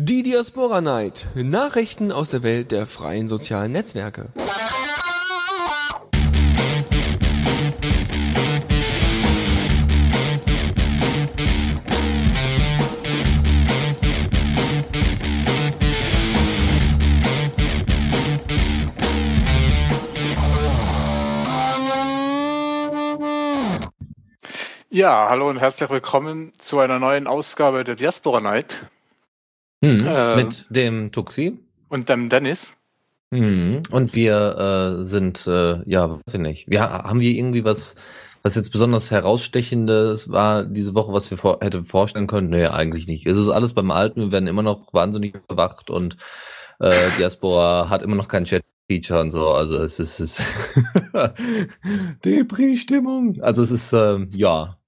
Die Diaspora Night. Nachrichten aus der Welt der freien sozialen Netzwerke. Ja, hallo und herzlich willkommen zu einer neuen Ausgabe der Diaspora Night. Hm, äh, mit dem Tuxi. Und dem Dennis. Hm, und wir äh, sind, äh, ja, weiß ich nicht. Wir, haben wir irgendwie was, was jetzt besonders herausstechendes war diese Woche, was wir vor, hätte vorstellen können? Nee, eigentlich nicht. Es ist alles beim Alten. Wir werden immer noch wahnsinnig überwacht und äh, Diaspora hat immer noch kein Chat. Feature und so, also es ist, es ist Depri-Stimmung. Also es ist, äh, ja,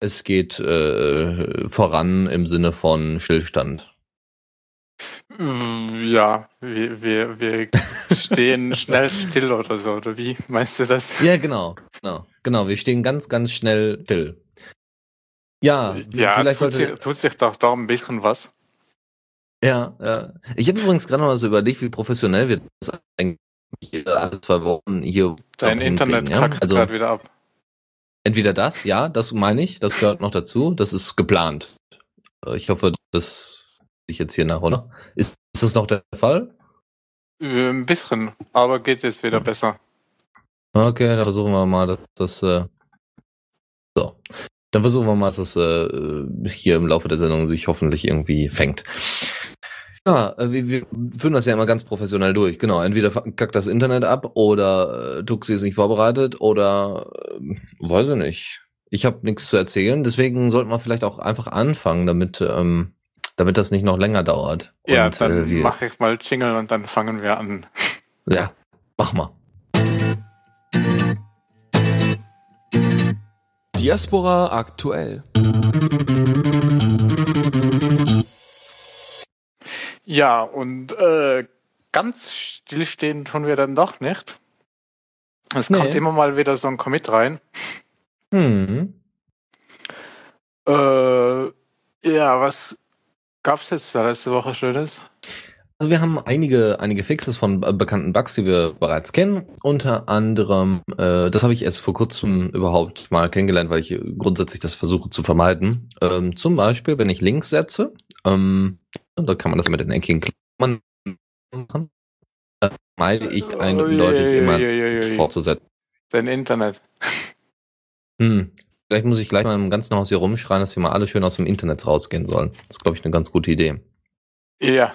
es geht äh, voran im Sinne von Stillstand. Mm, ja, wir, wir, wir stehen schnell still oder so, oder wie meinst du das? Ja, genau, genau, genau. Wir stehen ganz, ganz schnell still. Ja, ja vielleicht tut, sollte... sich, tut sich doch da ein bisschen was. Ja, ja. Ich habe übrigens gerade noch mal so überlegt, wie professionell wir das eigentlich alle zwei Wochen hier. Dein Internet kackt ja? also, gerade wieder ab. Entweder das, ja, das meine ich, das gehört noch dazu, das ist geplant. Ich hoffe, das ich jetzt hier nach, oder? Ist, ist das noch der Fall? Äh, ein bisschen, aber geht jetzt wieder besser. Okay, dann versuchen wir mal, dass das. Äh, so. Dann versuchen wir mal, dass das äh, hier im Laufe der Sendung sich hoffentlich irgendwie fängt. Ja, äh, wir, wir führen das ja immer ganz professionell durch. Genau, entweder kackt das Internet ab oder äh, Tuxi ist nicht vorbereitet oder äh, weiß ich nicht. Ich habe nichts zu erzählen, deswegen sollten wir vielleicht auch einfach anfangen, damit ähm, damit das nicht noch länger dauert. Ja, und, dann äh, mache ich mal Jingle und dann fangen wir an. Ja, mach mal. Diaspora aktuell. Ja, und äh, ganz stillstehen tun wir dann doch nicht. Es nee. kommt immer mal wieder so ein Commit rein. Hm. Äh, ja, was gab's jetzt da letzte Woche Schönes? Also wir haben einige, einige Fixes von bekannten Bugs, die wir bereits kennen. Unter anderem, äh, das habe ich erst vor kurzem überhaupt mal kennengelernt, weil ich grundsätzlich das versuche zu vermeiden. Ähm, zum Beispiel, wenn ich Links setze, ähm, da kann man das mit den eckigen Klammern machen. Da meide ich eindeutig oh, immer je, fortzusetzen. Dein Internet. Hm. Vielleicht muss ich gleich mal im ganzen Haus hier rumschreien, dass hier mal alle schön aus dem Internet rausgehen sollen. Das ist, glaube ich, eine ganz gute Idee. Ja.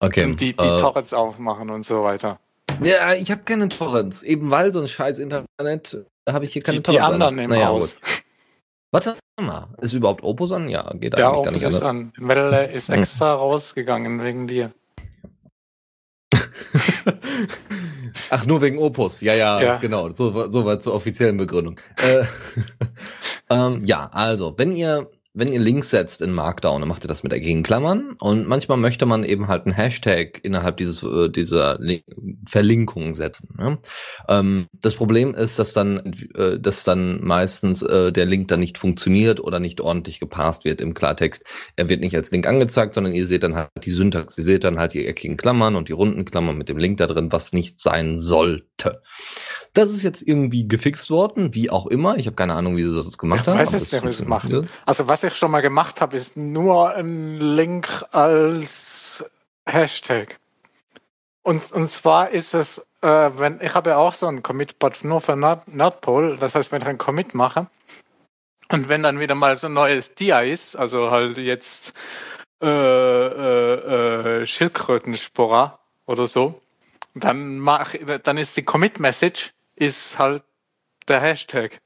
Okay. Und die, die äh, Torrents aufmachen und so weiter. Ja, ich habe keine Torrents. Eben weil so ein scheiß Internet, da habe ich hier keine die, Torrents. Die anderen an. im naja, Haus. Gut. Warte mal, ist überhaupt Opus an? Ja, geht ja, eigentlich Opus gar nicht ist an. Melle ist extra hm. rausgegangen wegen dir. Ach, nur wegen Opus. Ja, ja, ja. genau. So, so weit zur offiziellen Begründung. äh, ähm, ja, also, wenn ihr wenn ihr Links setzt in Markdown, dann macht ihr das mit der Gegenklammern und manchmal möchte man eben halt einen Hashtag innerhalb dieses äh, dieser Link Verlinkung setzen. Ne? Ähm, das Problem ist, dass dann äh, dass dann meistens äh, der Link dann nicht funktioniert oder nicht ordentlich gepasst wird im Klartext. Er wird nicht als Link angezeigt, sondern ihr seht dann halt die Syntax. Ihr seht dann halt die eckigen Klammern und die runden Klammern mit dem Link da drin, was nicht sein sollte. Das ist jetzt irgendwie gefixt worden, wie auch immer. Ich habe keine Ahnung, wie sie das gemacht haben. Ich weiß jetzt nicht, wie sie es machen. Also was ich schon mal gemacht habe, ist nur ein Link als Hashtag. Und, und zwar ist es, äh, wenn ich habe ja auch so ein Commit-Bot nur für Nord Nordpol. Das heißt, wenn ich einen Commit mache und wenn dann wieder mal so ein neues Dia ist, also halt jetzt äh, äh, äh, Schildkrötenspora oder so, dann mach, dann ist die Commit-Message ist halt der Hashtag.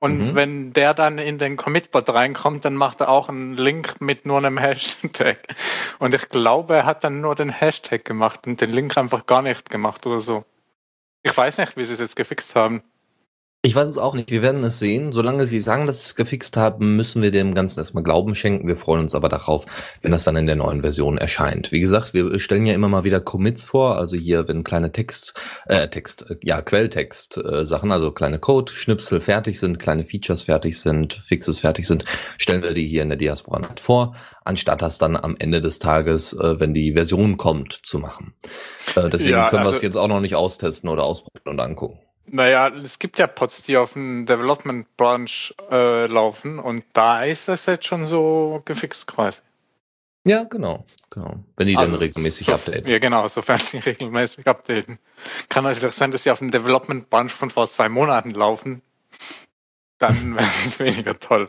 Und mhm. wenn der dann in den Commitbot reinkommt, dann macht er auch einen Link mit nur einem Hashtag. Und ich glaube, er hat dann nur den Hashtag gemacht und den Link einfach gar nicht gemacht oder so. Ich weiß nicht, wie sie es jetzt gefixt haben. Ich weiß es auch nicht. Wir werden es sehen. Solange Sie sagen, dass Sie es gefixt haben, müssen wir dem Ganzen erstmal Glauben schenken. Wir freuen uns aber darauf, wenn das dann in der neuen Version erscheint. Wie gesagt, wir stellen ja immer mal wieder Commits vor. Also hier, wenn kleine Text, äh, Text, ja, Quelltext äh, Sachen, also kleine Code-Schnipsel fertig sind, kleine Features fertig sind, Fixes fertig sind, stellen wir die hier in der Diaspora vor, anstatt das dann am Ende des Tages, äh, wenn die Version kommt, zu machen. Äh, deswegen ja, können also wir es jetzt auch noch nicht austesten oder ausprobieren und angucken. Naja, es gibt ja Pods, die auf dem Development Branch äh, laufen und da ist das jetzt schon so gefixt quasi. Ja, genau, genau. Wenn die also dann regelmäßig so, updaten. Ja, genau, sofern die regelmäßig updaten. Kann natürlich sein, dass sie auf dem Development Branch von vor zwei Monaten laufen. Dann wäre es weniger toll.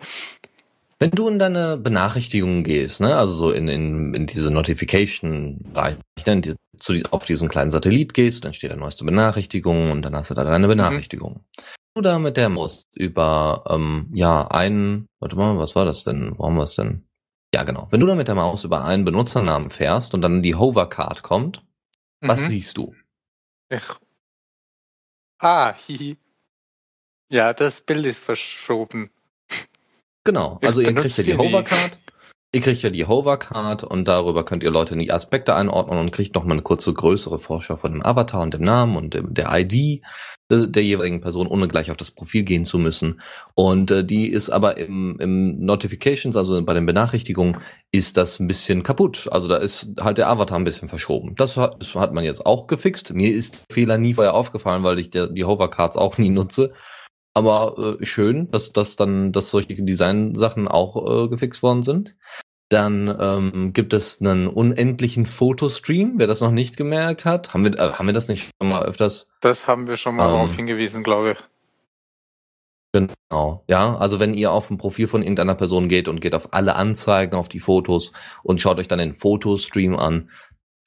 Wenn du in deine Benachrichtigungen gehst, ne, also so in, in, in diese Notification-Bereich, ne, die, zu, auf diesen kleinen Satellit gehst, dann steht da neueste Benachrichtigung und dann hast du da deine Benachrichtigung. Mhm. Du da mit der Maus über, ähm, ja, einen, warte mal, was war das denn? Wo haben wir es denn? Ja, genau. Wenn du da mit der Maus über einen Benutzernamen fährst und dann die Hovercard kommt, mhm. was siehst du? Ich. Ah, hihi. Ja, das Bild ist verschoben. Genau, also ihr kriegt ja die Hovercard. Ihr kriegt ja die Hovercard und darüber könnt ihr Leute in die Aspekte einordnen und kriegt nochmal eine kurze größere Vorschau von dem Avatar und dem Namen und dem, der ID der, der, jeweiligen Person, ohne gleich auf das Profil gehen zu müssen. Und äh, die ist aber im, im Notifications, also bei den Benachrichtigungen, ist das ein bisschen kaputt. Also da ist halt der Avatar ein bisschen verschoben. Das hat, das hat man jetzt auch gefixt. Mir ist der Fehler nie vorher aufgefallen, weil ich der, die Hovercards auch nie nutze. Aber äh, schön, dass dass dann, dass solche Design-Sachen auch äh, gefixt worden sind. Dann ähm, gibt es einen unendlichen Fotostream, wer das noch nicht gemerkt hat. Haben wir, äh, haben wir das nicht schon mal öfters? Das haben wir schon mal ähm, darauf hingewiesen, glaube ich. Genau, ja. Also wenn ihr auf ein Profil von irgendeiner Person geht und geht auf alle Anzeigen, auf die Fotos und schaut euch dann den Fotostream an,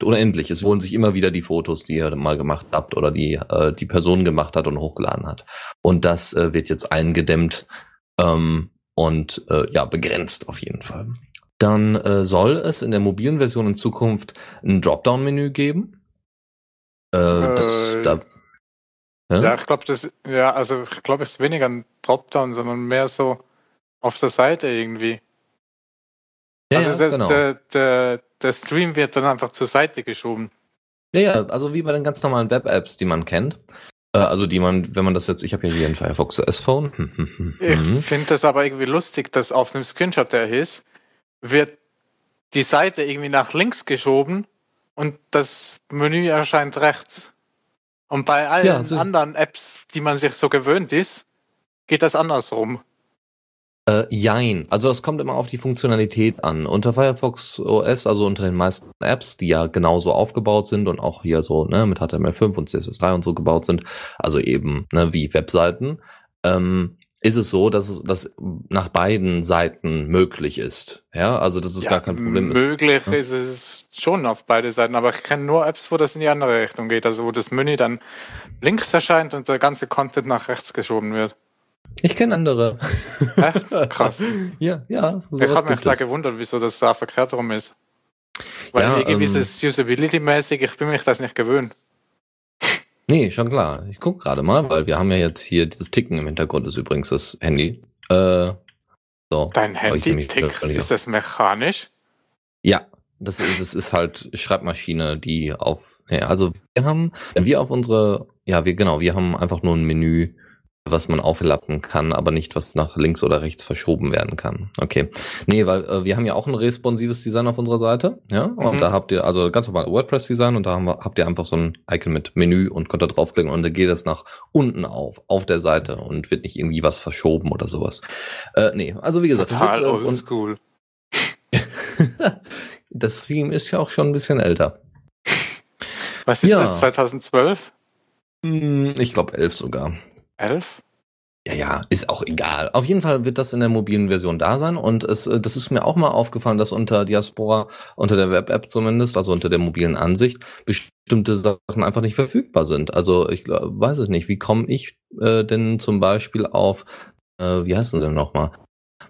unendlich. Es holen sich immer wieder die Fotos, die ihr mal gemacht habt oder die äh, die Person gemacht hat und hochgeladen hat. Und das äh, wird jetzt eingedämmt ähm, und äh, ja begrenzt auf jeden Fall. Dann äh, soll es in der mobilen Version in Zukunft ein Dropdown-Menü geben. Äh, das, da, ja? ja, ich glaube, das ja also ich glaube, es ist weniger ein Dropdown, sondern mehr so auf der Seite irgendwie. Ja, also ja, der, genau. der, der, der Stream wird dann einfach zur Seite geschoben. Ja, ja, also wie bei den ganz normalen Web-Apps, die man kennt. Äh, also die man, wenn man das jetzt, ich habe ja hier ein Firefox OS Phone. ich finde das aber irgendwie lustig, dass auf einem Screenshot, der ist, wird die Seite irgendwie nach links geschoben und das Menü erscheint rechts. Und bei allen ja, so anderen Apps, die man sich so gewöhnt ist, geht das andersrum. Äh, jein. Also das kommt immer auf die Funktionalität an. Unter Firefox OS, also unter den meisten Apps, die ja genauso aufgebaut sind und auch hier so ne, mit HTML5 und CSS3 und so gebaut sind, also eben ne, wie Webseiten, ähm, ist es so, dass es dass nach beiden Seiten möglich ist. Ja, also dass es ja, gar kein Problem ist. Möglich ja. ist es schon auf beide Seiten, aber ich kenne nur Apps, wo das in die andere Richtung geht, also wo das Menü dann links erscheint und der ganze Content nach rechts geschoben wird. Ich kenne andere. Echt? Krass. ja, ja. Ich habe mich da gewundert, wieso das da verkehrt rum ist. Weil ja, irgendwie ähm, ist es Usability-mäßig, ich bin mich das nicht gewöhnt. Nee, schon klar. Ich guck gerade mal, weil wir haben ja jetzt hier dieses Ticken im Hintergrund, ist übrigens das Handy. Äh, so. Dein Handy tickt? Ist das mechanisch? Ja, das ist, das ist halt Schreibmaschine, die auf, ja, also wir haben, wenn wir auf unsere, ja, wir, genau, wir haben einfach nur ein Menü, was man auflappen kann, aber nicht, was nach links oder rechts verschoben werden kann. Okay. Nee, weil äh, wir haben ja auch ein responsives Design auf unserer Seite, ja, und mhm. da habt ihr also ganz normal WordPress-Design und da wir, habt ihr einfach so ein Icon mit Menü und könnt da draufklicken und dann geht es nach unten auf, auf der Seite und wird nicht irgendwie was verschoben oder sowas. Äh, nee, also wie gesagt, Total das wird, äh, oldschool. das Theme ist ja auch schon ein bisschen älter. Was ist ja. das, 2012? Hm, ich glaube 11 sogar. 11? Ja, ja, ist auch egal. Auf jeden Fall wird das in der mobilen Version da sein und es, äh, das ist mir auch mal aufgefallen, dass unter Diaspora, unter der Web-App zumindest, also unter der mobilen Ansicht, bestimmte Sachen einfach nicht verfügbar sind. Also ich weiß es nicht, wie komme ich äh, denn zum Beispiel auf, äh, wie heißen sie denn nochmal,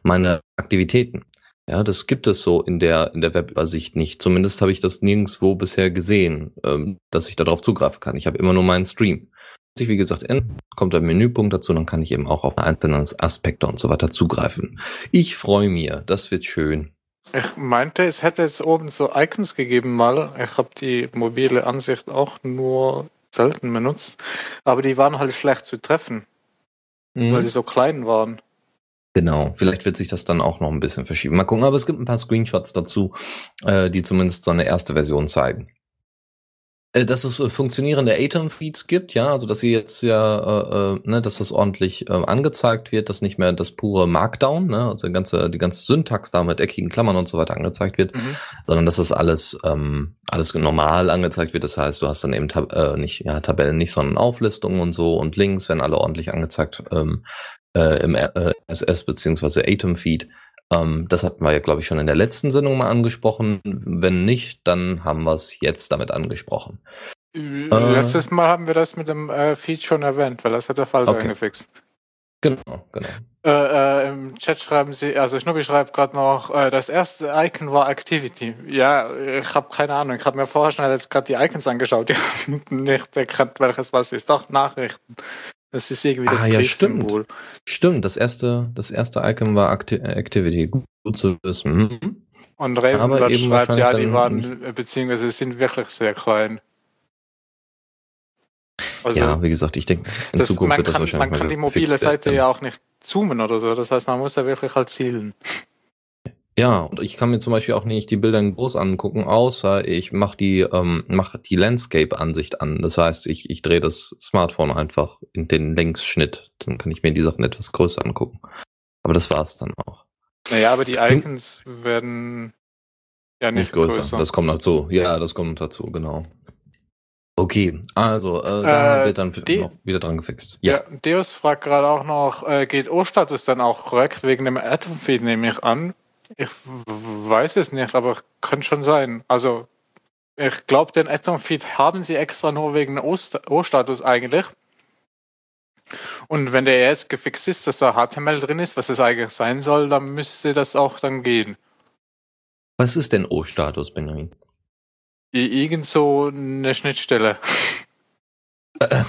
meine Aktivitäten? Ja, das gibt es so in der in der Webübersicht nicht. Zumindest habe ich das nirgendwo bisher gesehen, ähm, dass ich darauf zugreifen kann. Ich habe immer nur meinen Stream. Sich, wie gesagt, in, kommt ein Menüpunkt dazu, dann kann ich eben auch auf einzelne Aspekte und so weiter zugreifen. Ich freue mich, das wird schön. Ich meinte, es hätte jetzt oben so Icons gegeben mal. Ich habe die mobile Ansicht auch nur selten benutzt, aber die waren halt schlecht zu treffen, mhm. weil sie so klein waren. Genau, vielleicht wird sich das dann auch noch ein bisschen verschieben. Mal gucken, aber es gibt ein paar Screenshots dazu, äh, die zumindest so eine erste Version zeigen. Äh, dass es äh, funktionierende Atom-Feeds gibt, ja, also dass sie jetzt ja, äh, äh, ne, dass das ordentlich äh, angezeigt wird, dass nicht mehr das pure Markdown, ne, also die ganze, die ganze Syntax da mit eckigen Klammern und so weiter angezeigt wird, mhm. sondern dass das alles, ähm, alles normal angezeigt wird. Das heißt, du hast dann eben Tab äh, nicht, ja, Tabellen nicht, sondern Auflistungen und so und Links werden alle ordentlich angezeigt ähm, äh, im äh, SS beziehungsweise Atom-Feed. Ähm, das hatten wir ja, glaube ich, schon in der letzten Sendung mal angesprochen. Wenn nicht, dann haben wir es jetzt damit angesprochen. Äh, Letztes Mal haben wir das mit dem äh, Feed schon erwähnt, weil das hat der Fall okay. angefixt. Genau, genau. Äh, äh, Im Chat schreiben sie, also Schnubbi schreibt gerade noch, äh, das erste Icon war Activity. Ja, ich habe keine Ahnung. Ich habe mir vorher schnell jetzt gerade die Icons angeschaut. Ich habe nicht erkannt, welches was ist. Doch, Nachrichten. Das ist irgendwie das ah, ja, stimmt. Stimmt, das erste, das erste Icon war Acti Activity. Gut, gut zu wissen. Mhm. Und Ravenblatt schreibt, ja, die waren, nicht. beziehungsweise sind wirklich sehr klein. Also, ja, wie gesagt, ich denke, in das, Zukunft wird das kann, wahrscheinlich Man kann die mobile Seite ja auch nicht zoomen oder so. Das heißt, man muss da wirklich halt zielen. Ja, und ich kann mir zum Beispiel auch nicht die Bilder in groß angucken, außer ich mache die, ähm, mach die Landscape-Ansicht an. Das heißt, ich, ich drehe das Smartphone einfach in den Längsschnitt. Dann kann ich mir die Sachen etwas größer angucken. Aber das war's dann auch. Naja, aber die Icons hm? werden ja nicht, nicht größer. größer. Das kommt dazu. Ja, das kommt dazu, genau. Okay, also äh, da äh, wird dann noch wieder dran gefixt. Ja, ja Deus fragt gerade auch noch, äh, geht O-Status dann auch korrekt wegen dem Atom-Feed, nehme ich an. Ich weiß es nicht, aber könnte schon sein. Also, ich glaube, den Atom-Feed haben sie extra nur wegen O-Status eigentlich. Und wenn der jetzt gefixt ist, dass da HTML drin ist, was es eigentlich sein soll, dann müsste das auch dann gehen. Was ist denn O-Status, Benjamin? Irgend so eine Schnittstelle.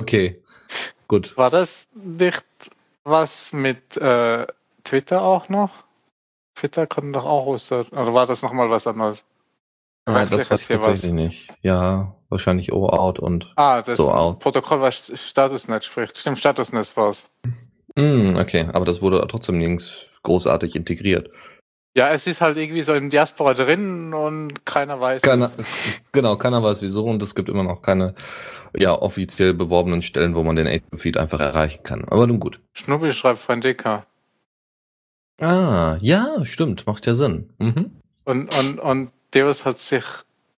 Okay, gut. War das nicht was mit äh, Twitter auch noch? Twitter kann doch auch Oster. Oder war das nochmal was anderes? Ah, das weiß ich tatsächlich was. nicht. Ja, wahrscheinlich O-Out und ah, das so out. Protokoll, was Statusnet spricht. Stimmt, Statusnet war's. Mm, okay, aber das wurde trotzdem nirgends großartig integriert. Ja, es ist halt irgendwie so in Diaspora drin und keiner weiß. Keiner, genau, keiner weiß wieso und es gibt immer noch keine ja, offiziell beworbenen Stellen, wo man den API-Feed einfach erreichen kann. Aber nun gut. Schnubbi schreibt Frendeka. Ah, ja, stimmt, macht ja Sinn. Mhm. Und, und, und Deus hat sich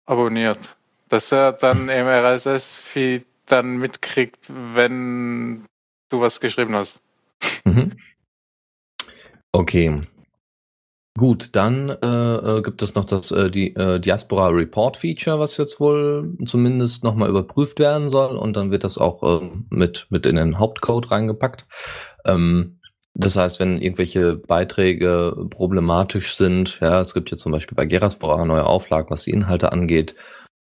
abonniert, dass er dann im RSS-Feed dann mitkriegt, wenn du was geschrieben hast. Mhm. Okay. Gut, dann äh, äh, gibt es noch das äh, die äh, Diaspora Report Feature, was jetzt wohl zumindest nochmal überprüft werden soll und dann wird das auch äh, mit mit in den Hauptcode reingepackt. Ähm, das heißt, wenn irgendwelche Beiträge problematisch sind, ja, es gibt ja zum Beispiel bei Geraspora neue Auflagen, was die Inhalte angeht,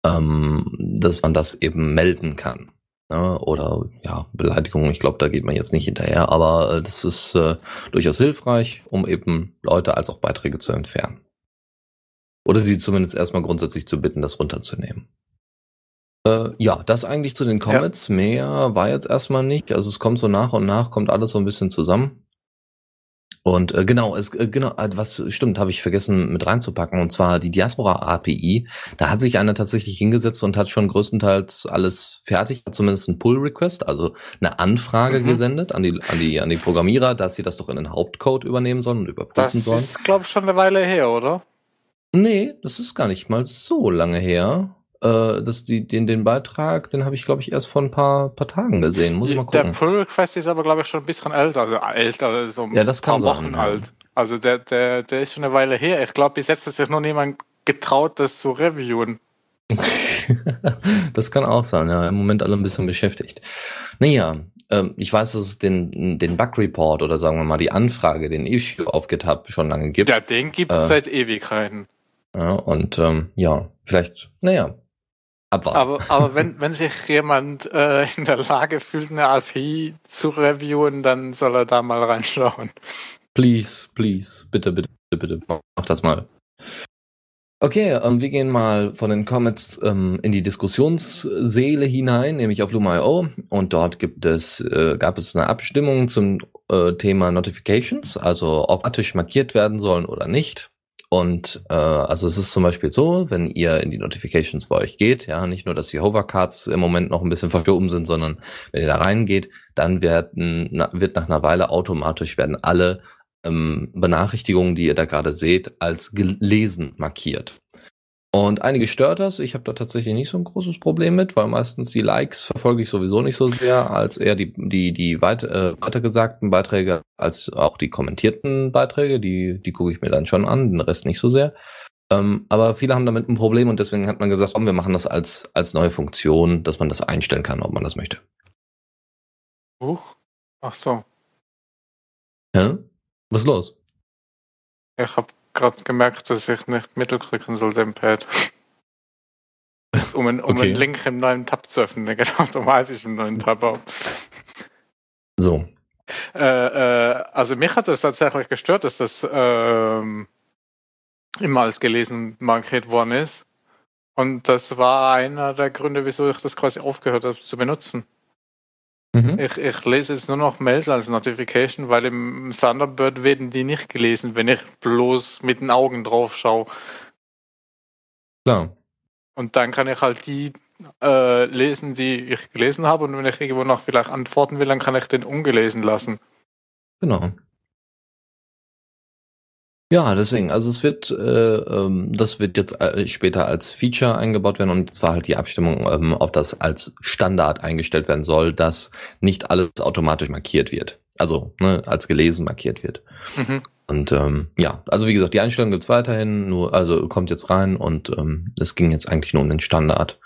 ähm, dass man das eben melden kann. Ja, ne? oder ja, Beleidigungen, ich glaube, da geht man jetzt nicht hinterher, aber äh, das ist äh, durchaus hilfreich, um eben Leute als auch Beiträge zu entfernen. Oder sie zumindest erstmal grundsätzlich zu bitten, das runterzunehmen. Äh, ja, das eigentlich zu den Comments. Ja. Mehr war jetzt erstmal nicht. Also es kommt so nach und nach, kommt alles so ein bisschen zusammen. Und äh, genau, es äh, genau, äh, was stimmt, habe ich vergessen mit reinzupacken, und zwar die Diaspora API. Da hat sich einer tatsächlich hingesetzt und hat schon größtenteils alles fertig, hat zumindest ein Pull-Request, also eine Anfrage mhm. gesendet an die, an die, an die Programmierer, dass sie das doch in den Hauptcode übernehmen sollen und überprüfen sollen. Das ist, glaube ich, schon eine Weile her, oder? Nee, das ist gar nicht mal so lange her. Äh, das, die, den, den Beitrag, den habe ich, glaube ich, erst vor ein paar, paar Tagen gesehen. Muss ich mal gucken. Der Pull Request ist aber, glaube ich, schon ein bisschen älter. Also älter, so ein ja, das kann paar Wochen sein, alt. Ja. Also der, der, der ist schon eine Weile her. Ich glaube, bis jetzt hat sich noch niemand getraut, das zu reviewen. das kann auch sein, ja. Im Moment alle ein bisschen beschäftigt. Naja, ähm, ich weiß, dass es den, den Bug Report oder sagen wir mal die Anfrage, den Issue auf GitHub schon lange gibt. Ja, den gibt es äh, seit Ewigkeiten. Ja, und ähm, ja, vielleicht, naja, abwarten. Aber, aber wenn, wenn sich jemand äh, in der Lage fühlt, eine API zu reviewen, dann soll er da mal reinschauen. Please, please, bitte, bitte, bitte, mach das mal. Okay, ähm, wir gehen mal von den Comments ähm, in die Diskussionsseele hinein, nämlich auf Luma.io. Und dort gibt es, äh, gab es eine Abstimmung zum äh, Thema Notifications, also ob automatisch markiert werden sollen oder nicht. Und äh, also es ist zum Beispiel so, wenn ihr in die Notifications bei euch geht, ja, nicht nur, dass die Hovercards im Moment noch ein bisschen verschoben sind, sondern wenn ihr da reingeht, dann werden, wird nach einer Weile automatisch werden alle ähm, Benachrichtigungen, die ihr da gerade seht, als gelesen markiert. Und einige stört das. Ich habe da tatsächlich nicht so ein großes Problem mit, weil meistens die Likes verfolge ich sowieso nicht so sehr, als eher die, die, die weit, äh, weitergesagten Beiträge, als auch die kommentierten Beiträge. Die, die gucke ich mir dann schon an, den Rest nicht so sehr. Ähm, aber viele haben damit ein Problem und deswegen hat man gesagt, komm, wir machen das als, als neue Funktion, dass man das einstellen kann, ob man das möchte. Huch. Ach so. Ja? Was ist los? Ich habe gerade gemerkt, dass ich nicht mittelklicken soll im Pad. um, einen, um okay. einen Link im neuen Tab zu öffnen, der geht automatisch im neuen Tab auf. So. Äh, äh, also mich hat das tatsächlich gestört, dass das ähm, immer als gelesen markiert worden ist. Und das war einer der Gründe, wieso ich das quasi aufgehört habe zu benutzen. Mhm. Ich, ich lese jetzt nur noch Mails als Notification, weil im Thunderbird werden die nicht gelesen, wenn ich bloß mit den Augen drauf schaue. Klar. Und dann kann ich halt die äh, lesen, die ich gelesen habe. Und wenn ich irgendwo noch vielleicht antworten will, dann kann ich den ungelesen lassen. Genau. Ja, deswegen, also es wird, äh, ähm, das wird jetzt äh, später als Feature eingebaut werden und zwar halt die Abstimmung, ähm, ob das als Standard eingestellt werden soll, dass nicht alles automatisch markiert wird. Also ne, als gelesen markiert wird. Mhm. Und ähm, ja, also wie gesagt, die Einstellung gibt's weiterhin, nur, also kommt jetzt rein und ähm, es ging jetzt eigentlich nur um den Standard.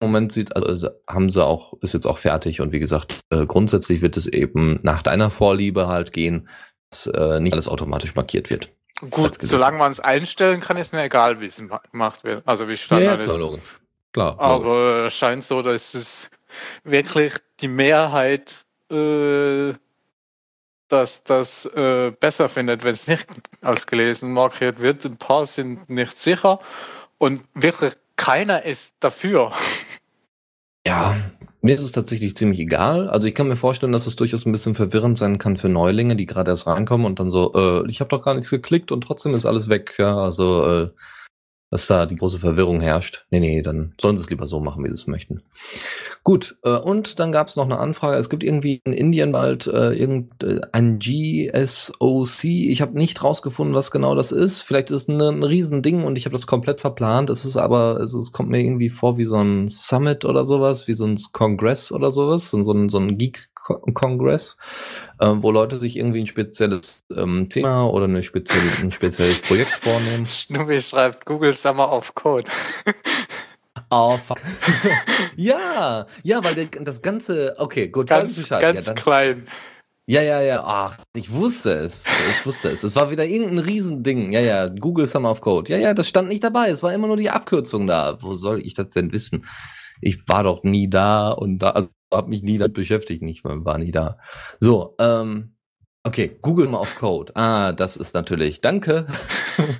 Im Moment sieht, also haben sie auch, ist jetzt auch fertig und wie gesagt, äh, grundsätzlich wird es eben nach deiner Vorliebe halt gehen, dass äh, nicht alles automatisch markiert wird. Gut, solange man es einstellen kann, ist mir egal, wie es gemacht wird. Also wie Standard ja, ja, klar, ist. Klar, Aber es scheint so, dass es wirklich die Mehrheit äh, dass das äh, besser findet, wenn es nicht als gelesen markiert wird. Ein paar sind nicht sicher und wirklich keiner ist dafür. Ja, mir ist es tatsächlich ziemlich egal. Also ich kann mir vorstellen, dass es durchaus ein bisschen verwirrend sein kann für Neulinge, die gerade erst reinkommen und dann so, äh, ich habe doch gar nichts geklickt und trotzdem ist alles weg. Ja, also äh, dass da die große Verwirrung herrscht. Nee, nee, dann sollen sie es lieber so machen, wie sie es möchten. Gut, äh, und dann gab es noch eine Anfrage. Es gibt irgendwie in Indien bald äh, irgendein äh, GSOC. Ich habe nicht rausgefunden, was genau das ist. Vielleicht ist es ein, ein Riesending und ich habe das komplett verplant. Es ist aber, also es kommt mir irgendwie vor wie so ein Summit oder sowas, wie so ein Kongress oder sowas, so ein, so ein Geek Kongress, äh, wo Leute sich irgendwie ein spezielles ähm, Thema oder eine spezielle, ein spezielles Projekt vornehmen. Schnubbi schreibt Google Summer of Code. Oh, fuck. ja, ja, weil das ganze, okay, gut, ganz, ganz ja, klein. Ja, ja, ja, ach, ich wusste es. Ich wusste es. Es war wieder irgendein Riesending. Ja, ja, Google Summer of Code. Ja, ja, das stand nicht dabei. Es war immer nur die Abkürzung da. Wo soll ich das denn wissen? Ich war doch nie da und da, also habe mich nie damit beschäftigt, nicht, war nie da. So, ähm, okay, Google mal auf Code. Ah, das ist natürlich, danke.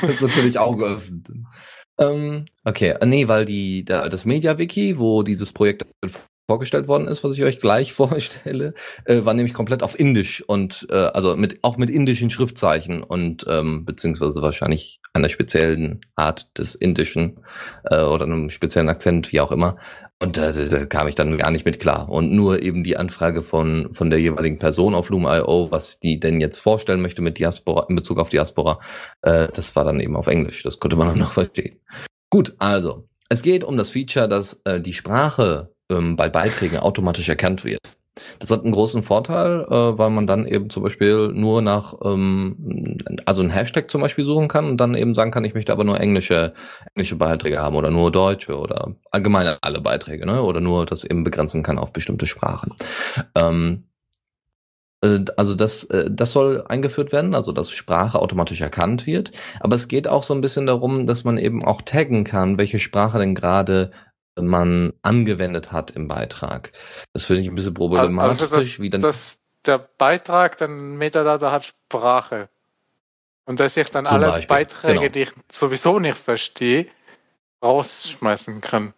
das ist natürlich auch geöffnet. Ähm, okay, nee, weil die, da, das Media-Wiki, wo dieses Projekt vorgestellt worden ist, was ich euch gleich vorstelle, äh, war nämlich komplett auf Indisch und äh, also mit auch mit indischen Schriftzeichen und ähm, beziehungsweise wahrscheinlich einer speziellen Art des Indischen äh, oder einem speziellen Akzent, wie auch immer. Und da, da kam ich dann gar nicht mit klar. Und nur eben die Anfrage von, von der jeweiligen Person auf Loom.io, was die denn jetzt vorstellen möchte mit Diaspora, in Bezug auf Diaspora, äh, das war dann eben auf Englisch. Das konnte man dann noch verstehen. Gut, also, es geht um das Feature, dass äh, die Sprache ähm, bei Beiträgen automatisch erkannt wird. Das hat einen großen Vorteil, äh, weil man dann eben zum Beispiel nur nach, ähm, also ein Hashtag zum Beispiel suchen kann und dann eben sagen kann, ich möchte aber nur englische, englische Beiträge haben oder nur deutsche oder allgemein alle Beiträge, ne? Oder nur das eben begrenzen kann auf bestimmte Sprachen. Ähm, äh, also das, äh, das soll eingeführt werden, also dass Sprache automatisch erkannt wird. Aber es geht auch so ein bisschen darum, dass man eben auch taggen kann, welche Sprache denn gerade man angewendet hat im Beitrag. Das finde ich ein bisschen problematisch. Also das, wie dann das, der Beitrag, dann Metadata hat Sprache. Und dass ich dann alle Beispiel. Beiträge, genau. die ich sowieso nicht verstehe, rausschmeißen kann.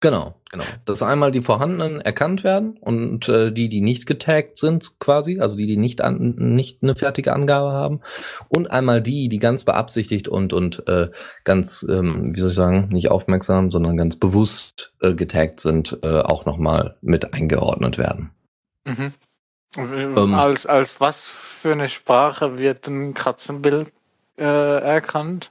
Genau, genau. Dass einmal die vorhandenen erkannt werden und äh, die, die nicht getaggt sind, quasi, also die, die nicht, an, nicht eine fertige Angabe haben, und einmal die, die ganz beabsichtigt und, und äh, ganz, ähm, wie soll ich sagen, nicht aufmerksam, sondern ganz bewusst äh, getaggt sind, äh, auch nochmal mit eingeordnet werden. Mhm. Ähm, als, als was für eine Sprache wird ein Katzenbild äh, erkannt?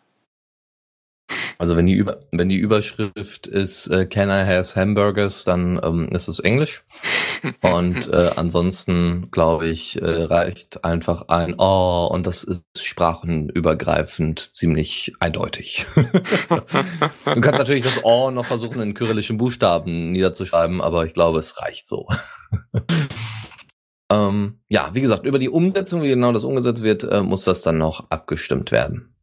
Also wenn die, Über wenn die Überschrift ist äh, Can I has Hamburgers, dann ähm, ist es Englisch. Und äh, ansonsten, glaube ich, äh, reicht einfach ein Oh und das ist sprachenübergreifend ziemlich eindeutig. du kannst natürlich das Oh noch versuchen, in kyrillischen Buchstaben niederzuschreiben, aber ich glaube, es reicht so. ähm, ja, wie gesagt, über die Umsetzung, wie genau das umgesetzt wird, äh, muss das dann noch abgestimmt werden.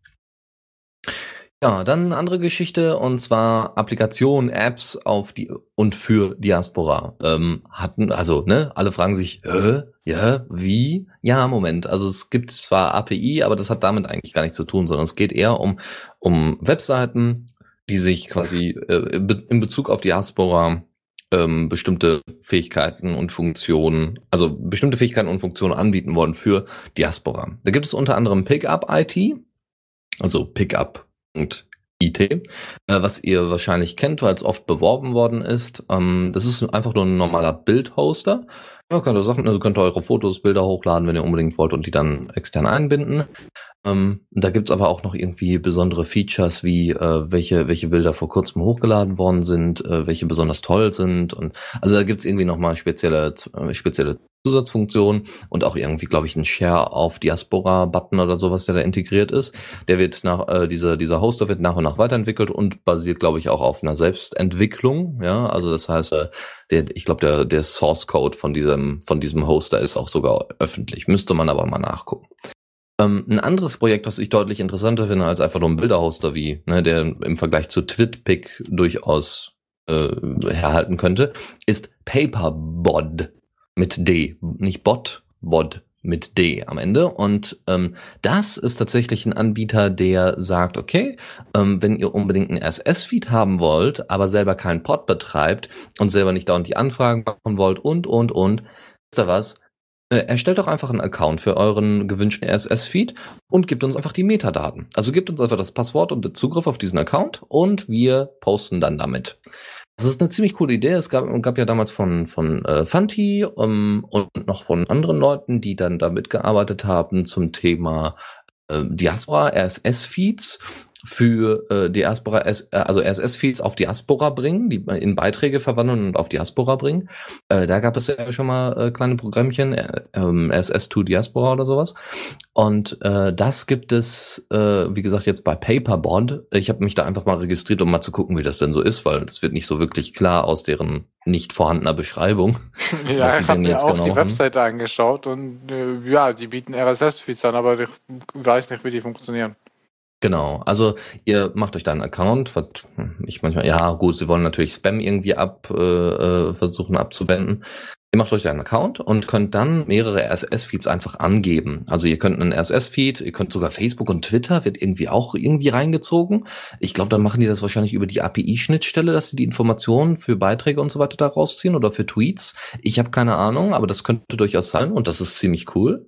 Ja, dann eine andere Geschichte und zwar Applikationen, Apps auf die und für Diaspora ähm, hatten, also ne, alle fragen sich, äh, ja, wie? Ja, Moment. Also es gibt zwar API, aber das hat damit eigentlich gar nichts zu tun, sondern es geht eher um um Webseiten, die sich quasi äh, in Bezug auf Diaspora ähm, bestimmte Fähigkeiten und Funktionen, also bestimmte Fähigkeiten und Funktionen anbieten wollen für Diaspora. Da gibt es unter anderem Pickup IT, also Pickup IT, äh, was ihr wahrscheinlich kennt, weil es oft beworben worden ist. Ähm, das ist einfach nur ein normaler Bildhoster. Ja, könnt ihr Sachen, also könnt ihr eure Fotos, Bilder hochladen, wenn ihr unbedingt wollt und die dann extern einbinden. Ähm, da gibt's aber auch noch irgendwie besondere Features, wie äh, welche, welche Bilder vor kurzem hochgeladen worden sind, äh, welche besonders toll sind. Und also da gibt's irgendwie nochmal spezielle, spezielle Zusatzfunktionen und auch irgendwie, glaube ich, ein Share auf Diaspora-Button oder sowas, der da integriert ist. Der wird nach, äh, dieser, dieser Hoster wird nach und nach weiterentwickelt und basiert, glaube ich, auch auf einer Selbstentwicklung. Ja, also das heißt, äh, der, ich glaube, der, der Source Code von diesem, von diesem Hoster ist auch sogar öffentlich. Müsste man aber mal nachgucken. Ähm, ein anderes Projekt, was ich deutlich interessanter finde als einfach nur ein Bilderhoster wie, ne, der im Vergleich zu TwitPic durchaus äh, herhalten könnte, ist Paperbod mit D, nicht Bot, Bod mit D am Ende. Und ähm, das ist tatsächlich ein Anbieter, der sagt, okay, ähm, wenn ihr unbedingt einen RSS-Feed haben wollt, aber selber keinen Pod betreibt und selber nicht dauernd die Anfragen machen wollt und, und, und, ist da was? Äh, erstellt doch einfach einen Account für euren gewünschten RSS-Feed und gebt uns einfach die Metadaten. Also gebt uns einfach das Passwort und den Zugriff auf diesen Account und wir posten dann damit. Das ist eine ziemlich coole Idee. Es gab, gab ja damals von, von äh, Fanti um, und noch von anderen Leuten, die dann da mitgearbeitet haben zum Thema äh, Diaspora, RSS-Feeds für äh, Diaspora, äh, also RSS-Feeds auf Diaspora bringen, die in Beiträge verwandeln und auf Diaspora bringen. Äh, da gab es ja schon mal äh, kleine Programmchen, äh, ähm, RSS2 Diaspora oder sowas. Und äh, das gibt es, äh, wie gesagt, jetzt bei Paperboard. Ich habe mich da einfach mal registriert, um mal zu gucken, wie das denn so ist, weil das wird nicht so wirklich klar aus deren nicht vorhandener Beschreibung. Ja, ich habe mir auch genau die Webseite haben. angeschaut und äh, ja, die bieten RSS-Feeds an, aber ich weiß nicht, wie die funktionieren. Genau, also ihr macht euch da einen Account, was ich manchmal, ja gut, sie wollen natürlich Spam irgendwie ab, äh, äh versuchen abzuwenden. Ihr macht euch einen Account und könnt dann mehrere RSS-Feeds einfach angeben. Also ihr könnt einen RSS-Feed, ihr könnt sogar Facebook und Twitter wird irgendwie auch irgendwie reingezogen. Ich glaube, dann machen die das wahrscheinlich über die API-Schnittstelle, dass sie die Informationen für Beiträge und so weiter da rausziehen oder für Tweets. Ich habe keine Ahnung, aber das könnte durchaus sein und das ist ziemlich cool.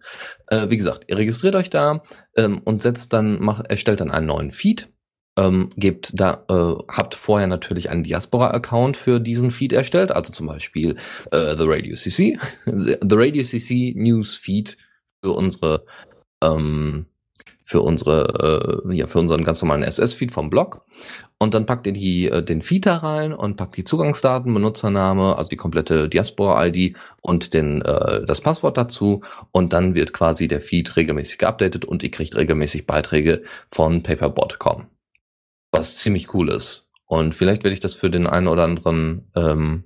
Äh, wie gesagt, ihr registriert euch da ähm, und setzt dann, macht, erstellt dann einen neuen Feed ähm, gebt da, äh, habt vorher natürlich einen Diaspora-Account für diesen Feed erstellt, also zum Beispiel äh, The Radio CC, The Radio CC News Feed für unsere, ähm, für unsere, äh, ja, für unseren ganz normalen SS-Feed vom Blog. Und dann packt ihr die, äh, den Feed da rein und packt die Zugangsdaten, Benutzername, also die komplette Diaspora-ID und den, äh, das Passwort dazu. Und dann wird quasi der Feed regelmäßig geupdatet und ihr kriegt regelmäßig Beiträge von paperbot.com was ziemlich cool ist. Und vielleicht werde ich das für den einen oder anderen ähm,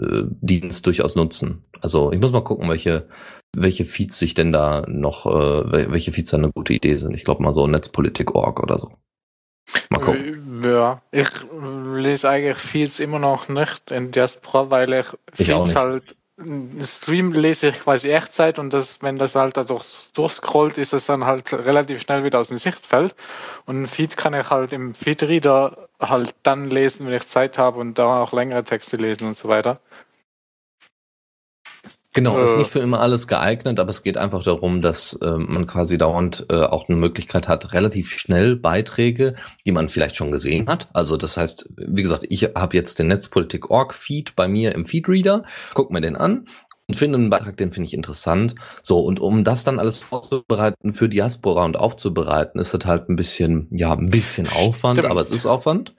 äh, Dienst durchaus nutzen. Also ich muss mal gucken, welche, welche Feeds sich denn da noch, äh, welche Feeds da eine gute Idee sind. Ich glaube mal so Netzpolitik.org oder so. Mal gucken. Äh, ja, ich lese eigentlich Feeds immer noch nicht in Diaspora, weil ich, ich Feeds halt Stream lese ich quasi Echtzeit und das, wenn das halt durch, durchscrollt, ist es dann halt relativ schnell wieder aus dem Sichtfeld. Und ein Feed kann ich halt im Feedreader halt dann lesen, wenn ich Zeit habe und da auch längere Texte lesen und so weiter. Genau, ist nicht für immer alles geeignet, aber es geht einfach darum, dass äh, man quasi dauernd äh, auch eine Möglichkeit hat, relativ schnell Beiträge, die man vielleicht schon gesehen hat. Also das heißt, wie gesagt, ich habe jetzt den Netzpolitik.org-Feed bei mir im Feedreader, guck mir den an und finde einen Beitrag, den finde ich interessant. So, und um das dann alles vorzubereiten für Diaspora und aufzubereiten, ist das halt ein bisschen, ja, ein bisschen Aufwand, Stimmt. aber es ist Aufwand.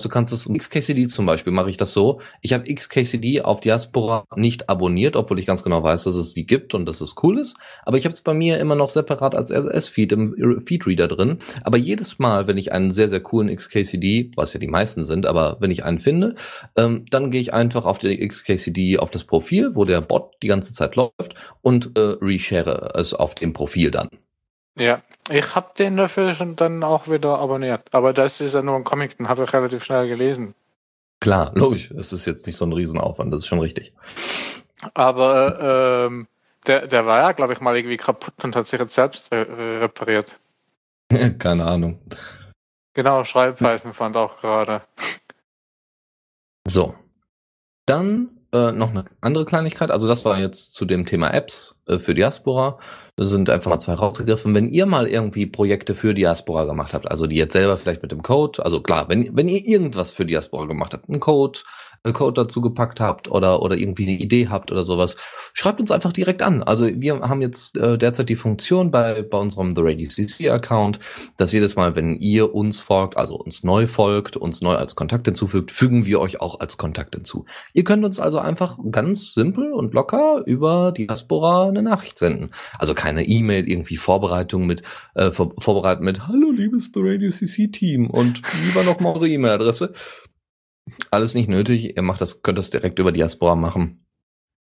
Du kannst es XKCD zum Beispiel mache ich das so. Ich habe XKCD auf Diaspora nicht abonniert, obwohl ich ganz genau weiß, dass es die gibt und dass es cool ist. Aber ich habe es bei mir immer noch separat als RSS-Feed im Feedreader drin. Aber jedes Mal, wenn ich einen sehr, sehr coolen XKCD, was ja die meisten sind, aber wenn ich einen finde, ähm, dann gehe ich einfach auf die XKCD auf das Profil, wo der Bot die ganze Zeit läuft und äh, reshare es auf dem Profil dann. Ja, ich habe den dafür schon dann auch wieder abonniert. Aber das ist ja nur ein Comic, den habe ich relativ schnell gelesen. Klar, logisch. Es ist jetzt nicht so ein Riesenaufwand, das ist schon richtig. Aber ähm, der, der war ja, glaube ich, mal irgendwie kaputt und hat sich jetzt selbst re repariert. Keine Ahnung. Genau, Schreibweisen fand auch gerade. So. Dann äh, noch eine andere Kleinigkeit. Also das war jetzt zu dem Thema Apps äh, für Diaspora. Das sind einfach mal zwei rausgegriffen. Wenn ihr mal irgendwie Projekte für Diaspora gemacht habt, also die jetzt selber vielleicht mit dem Code, also klar, wenn, wenn ihr irgendwas für Diaspora gemacht habt, einen Code, Code dazu gepackt habt oder, oder irgendwie eine Idee habt oder sowas, schreibt uns einfach direkt an. Also wir haben jetzt äh, derzeit die Funktion bei, bei unserem The Radio CC Account, dass jedes Mal, wenn ihr uns folgt, also uns neu folgt, uns neu als Kontakt hinzufügt, fügen wir euch auch als Kontakt hinzu. Ihr könnt uns also einfach ganz simpel und locker über Diaspora eine Nachricht senden. Also keine E-Mail, irgendwie Vorbereitung mit, äh, vor, vorbereiten mit Hallo liebes The Radio CC Team und lieber noch mal eure E-Mail-Adresse. Alles nicht nötig. Ihr macht das, könnt das direkt über Diaspora machen.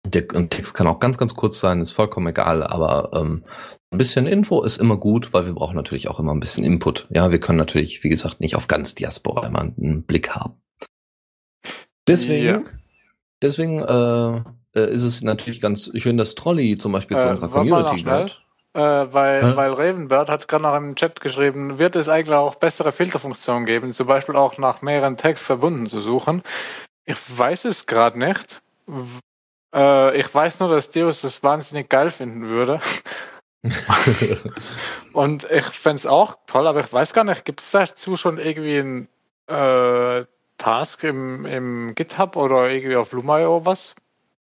Der Text kann auch ganz, ganz kurz sein, ist vollkommen egal, aber ähm, ein bisschen Info ist immer gut, weil wir brauchen natürlich auch immer ein bisschen Input. Ja, wir können natürlich, wie gesagt, nicht auf ganz Diaspora immer einen Blick haben. Deswegen, ja. deswegen äh, äh, ist es natürlich ganz schön, dass Trolley zum Beispiel äh, zu unserer Community gehört. Äh, weil, Hä? weil Ravenbird hat gerade noch im Chat geschrieben, wird es eigentlich auch bessere Filterfunktionen geben, zum Beispiel auch nach mehreren Tags verbunden zu suchen. Ich weiß es gerade nicht. Äh, ich weiß nur, dass Deus das wahnsinnig geil finden würde. Und ich fände es auch toll, aber ich weiß gar nicht, gibt es dazu schon irgendwie ein äh, Task im, im GitHub oder irgendwie auf Lumio was?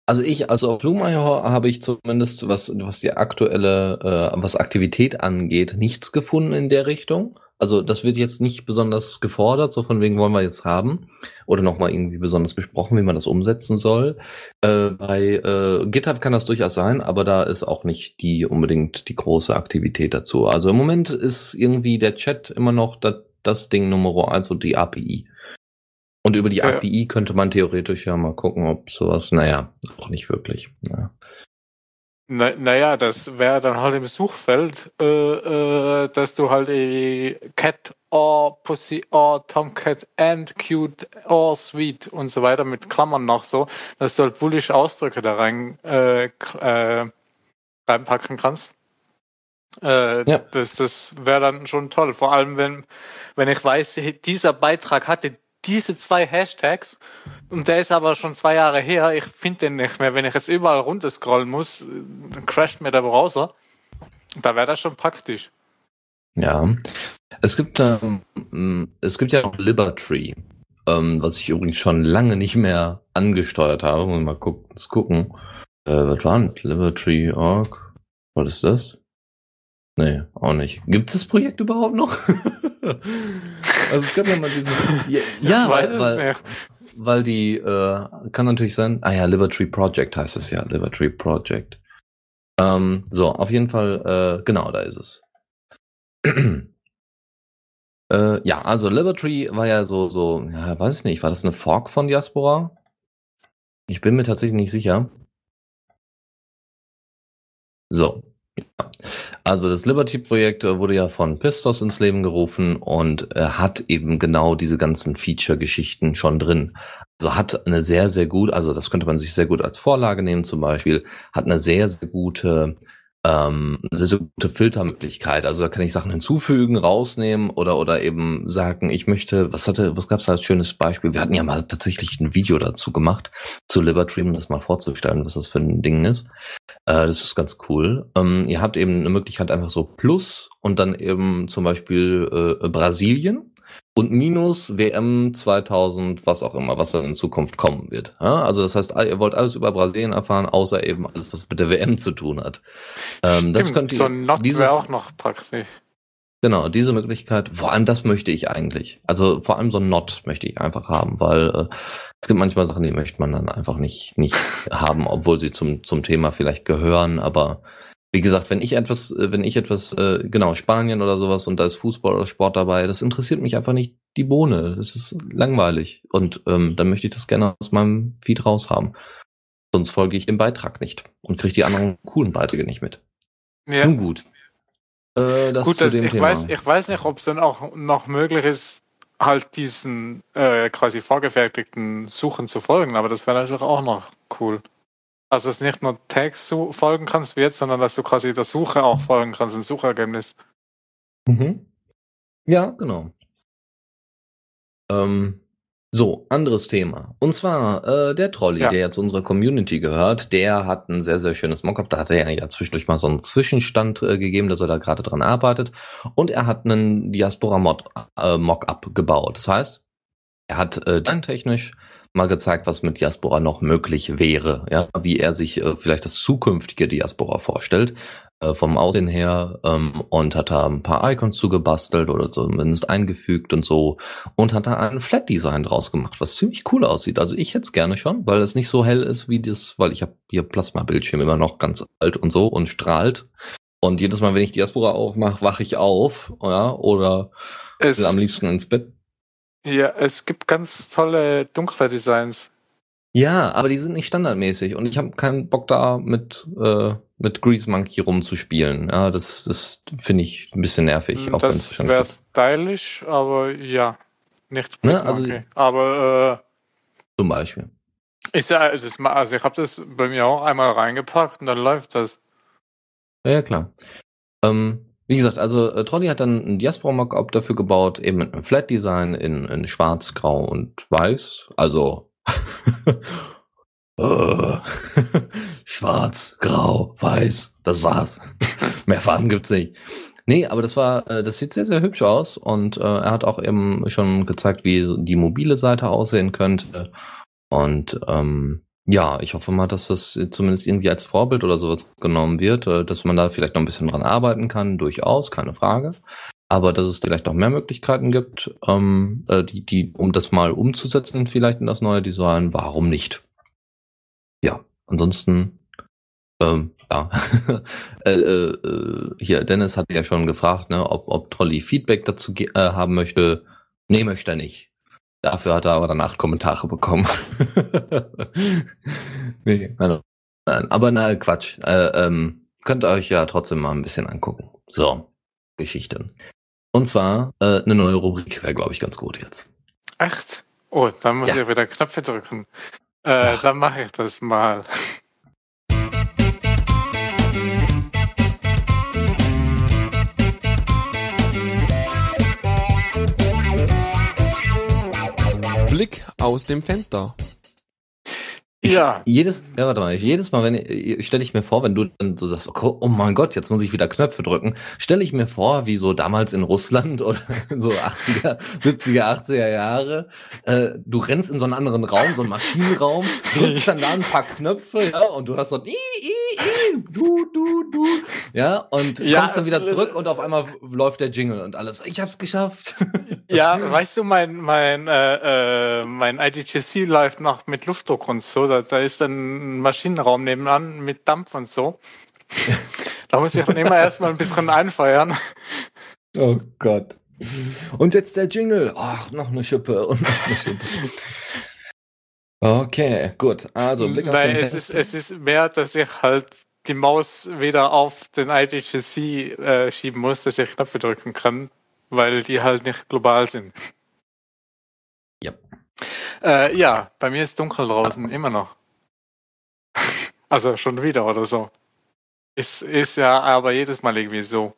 Also ich, also auf Blumeneier habe ich zumindest, was, was die aktuelle, äh, was Aktivität angeht, nichts gefunden in der Richtung. Also das wird jetzt nicht besonders gefordert, so von wegen wollen wir jetzt haben. Oder nochmal irgendwie besonders besprochen, wie man das umsetzen soll. Äh, bei äh, GitHub kann das durchaus sein, aber da ist auch nicht die unbedingt die große Aktivität dazu. Also im Moment ist irgendwie der Chat immer noch das, das Ding Nummer eins und die API. Und über die ja. API könnte man theoretisch ja mal gucken, ob sowas, naja, auch nicht wirklich. Ja. Na, naja, das wäre dann halt im Suchfeld, äh, äh, dass du halt die Cat or Pussy or Tomcat and Cute or Sweet und so weiter mit Klammern noch so, dass du halt bullische Ausdrücke da rein äh, äh, reinpacken kannst. Äh, ja. Das, das wäre dann schon toll. Vor allem, wenn, wenn ich weiß, dieser Beitrag hatte diese zwei Hashtags und der ist aber schon zwei Jahre her. Ich finde den nicht mehr. Wenn ich jetzt überall runterscrollen muss, dann crasht mir der Browser. Da wäre das schon praktisch. Ja. Es gibt, ähm, es gibt ja noch Libertree, ähm, was ich übrigens schon lange nicht mehr angesteuert habe. Mal gucken. gucken. Äh, was war denn Libertree.org? Was ist das? Nee, auch nicht. Gibt es das Projekt überhaupt noch? also es gab ja mal diese. Ja, ja weil, weil, weil die äh, kann natürlich sein. Ah ja, Liberty Project heißt es ja. Liberty Project. Ähm, so, auf jeden Fall, äh, genau, da ist es. äh, ja, also Liberty war ja so, so, ja, weiß ich nicht, war das eine Fork von Diaspora? Ich bin mir tatsächlich nicht sicher. So. Ja. Also das Liberty-Projekt äh, wurde ja von Pistos ins Leben gerufen und äh, hat eben genau diese ganzen Feature-Geschichten schon drin. Also hat eine sehr, sehr gut, also das könnte man sich sehr gut als Vorlage nehmen zum Beispiel, hat eine sehr, sehr gute ähm, eine sehr gute Filtermöglichkeit. Also da kann ich Sachen hinzufügen, rausnehmen oder oder eben sagen, ich möchte, was hatte, was gab es als schönes Beispiel? Wir hatten ja mal tatsächlich ein Video dazu gemacht zu Liberty, um das mal vorzustellen, was das für ein Ding ist. Äh, das ist ganz cool. Ähm, ihr habt eben eine Möglichkeit einfach so Plus und dann eben zum Beispiel äh, Brasilien und minus WM 2000, was auch immer, was dann in Zukunft kommen wird. Ja, also das heißt, ihr wollt alles über Brasilien erfahren, außer eben alles, was mit der WM zu tun hat. Ähm, das könnt ihr, so ein Not wäre auch noch praktisch. Genau, diese Möglichkeit, vor allem das möchte ich eigentlich. Also vor allem so ein Not möchte ich einfach haben, weil äh, es gibt manchmal Sachen, die möchte man dann einfach nicht, nicht haben, obwohl sie zum, zum Thema vielleicht gehören, aber wie gesagt, wenn ich etwas, äh, wenn ich etwas, äh, genau, Spanien oder sowas und da ist Fußball oder Sport dabei, das interessiert mich einfach nicht die Bohne. Das ist langweilig. Und ähm, dann möchte ich das gerne aus meinem Feed raushaben. Sonst folge ich dem Beitrag nicht und kriege die anderen coolen Beiträge nicht mit. Ja. Nun gut. Äh, das gut, zu das, dem ich, Thema. Weiß, ich weiß nicht, ob es dann auch noch möglich ist, halt diesen äh, quasi vorgefertigten Suchen zu folgen, aber das wäre natürlich auch noch cool. Also, dass du nicht nur Tags folgen kannst wie jetzt, sondern dass du quasi der Suche auch folgen kannst, ein Suchergebnis. Mhm. Ja, genau. Ähm, so, anderes Thema. Und zwar äh, der Trolley, ja. der jetzt unserer Community gehört, der hat ein sehr, sehr schönes Mockup. Da hat er ja zwischendurch mal so einen Zwischenstand äh, gegeben, dass er da gerade dran arbeitet. Und er hat einen Diaspora-Mod äh, gebaut. Das heißt, er hat äh, dann technisch mal gezeigt, was mit Diaspora noch möglich wäre, ja, wie er sich äh, vielleicht das zukünftige Diaspora vorstellt, äh, vom Aussehen her, ähm, und hat da ein paar Icons zugebastelt oder zumindest eingefügt und so und hat da ein Flat-Design draus gemacht, was ziemlich cool aussieht. Also ich hätte es gerne schon, weil es nicht so hell ist wie das, weil ich habe hier Plasma-Bildschirm immer noch ganz alt und so und strahlt. Und jedes Mal, wenn ich Diaspora aufmache, wache ich auf, ja, oder es will am liebsten ins Bett ja, es gibt ganz tolle dunkle Designs. Ja, aber die sind nicht standardmäßig und ich habe keinen Bock da mit äh, mit Grease Monkey rumzuspielen. Ja, das das finde ich ein bisschen nervig. Auch das wäre stylisch, aber ja, nicht ne, Grease ne? also, Monkey. Aber äh, zum Beispiel. Ich, das, also ich habe das bei mir auch einmal reingepackt und dann läuft das. Ja, ja klar. Ähm, wie gesagt, also äh, Trolli hat dann ein Diaspora-Mockup dafür gebaut, eben mit einem Flat-Design in, in schwarz, grau und weiß. Also äh, schwarz, grau, weiß, das war's. Mehr Farben gibt's nicht. Nee, aber das war, äh, das sieht sehr, sehr hübsch aus und äh, er hat auch eben schon gezeigt, wie die mobile Seite aussehen könnte. Und ähm, ja, ich hoffe mal, dass das zumindest irgendwie als Vorbild oder sowas genommen wird, äh, dass man da vielleicht noch ein bisschen dran arbeiten kann, durchaus, keine Frage. Aber dass es vielleicht noch mehr Möglichkeiten gibt, ähm, äh, die, die, um das mal umzusetzen, vielleicht in das neue Design, warum nicht? Ja, ansonsten, ähm, ja, äh, äh, hier, Dennis hat ja schon gefragt, ne, ob, ob Trolli Feedback dazu äh, haben möchte. Nee, möchte er nicht. Dafür hat er aber dann acht Kommentare bekommen. nee, nein, nein, aber na, Quatsch. Äh, ähm, könnt ihr euch ja trotzdem mal ein bisschen angucken. So, Geschichte. Und zwar äh, eine neue Rubrik wäre, glaube ich, ganz gut jetzt. Echt? Oh, dann muss ja. ich wieder Knöpfe drücken. Äh, dann mache ich das mal. Blick aus dem Fenster. Ich, ja. Jedes, ja, warte mal, jedes Mal, wenn stelle ich mir vor, wenn du dann so sagst, oh, oh mein Gott, jetzt muss ich wieder Knöpfe drücken, stelle ich mir vor, wie so damals in Russland oder so 80er, 70er, 80er Jahre, äh, du rennst in so einen anderen Raum, so einen Maschinenraum, drückst dann da ein paar Knöpfe, ja, und du hast so, i, i, i, du, du, du, ja, und ja, kommst dann wieder zurück und auf einmal läuft der Jingle und alles, ich hab's geschafft. Ja, weißt du, mein, mein, äh, äh, mein IDTC läuft noch mit Luftdruck und so da, da ist ein Maschinenraum nebenan mit Dampf und so. da muss ich dann immer erstmal ein bisschen einfeuern. Oh Gott. Und jetzt der Jingle. Ach, noch eine Schippe und noch eine Schippe. Okay, gut. Also Blick Weil es ist, es ist mehr, dass ich halt die Maus wieder auf den IDGC äh, schieben muss, dass ich Knöpfe drücken kann, weil die halt nicht global sind. Ja. Äh, ja, bei mir ist dunkel draußen, immer noch. also schon wieder oder so. Ist, ist ja aber jedes Mal irgendwie so.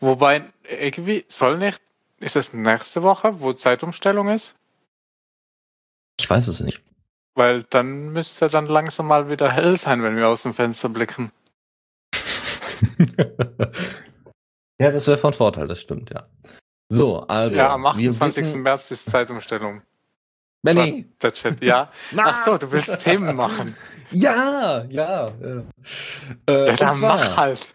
Wobei, irgendwie soll nicht, ist es nächste Woche, wo Zeitumstellung ist? Ich weiß es nicht. Weil dann müsste dann langsam mal wieder hell sein, wenn wir aus dem Fenster blicken. ja, das wäre von Vorteil, das stimmt, ja. So, also. Ja, am 28. Wissen... März ist Zeitumstellung. Benny! Der Chat, ja. Ach so, du willst Themen machen. Ja, ja. ja. Äh, ja dann zwar... mach halt.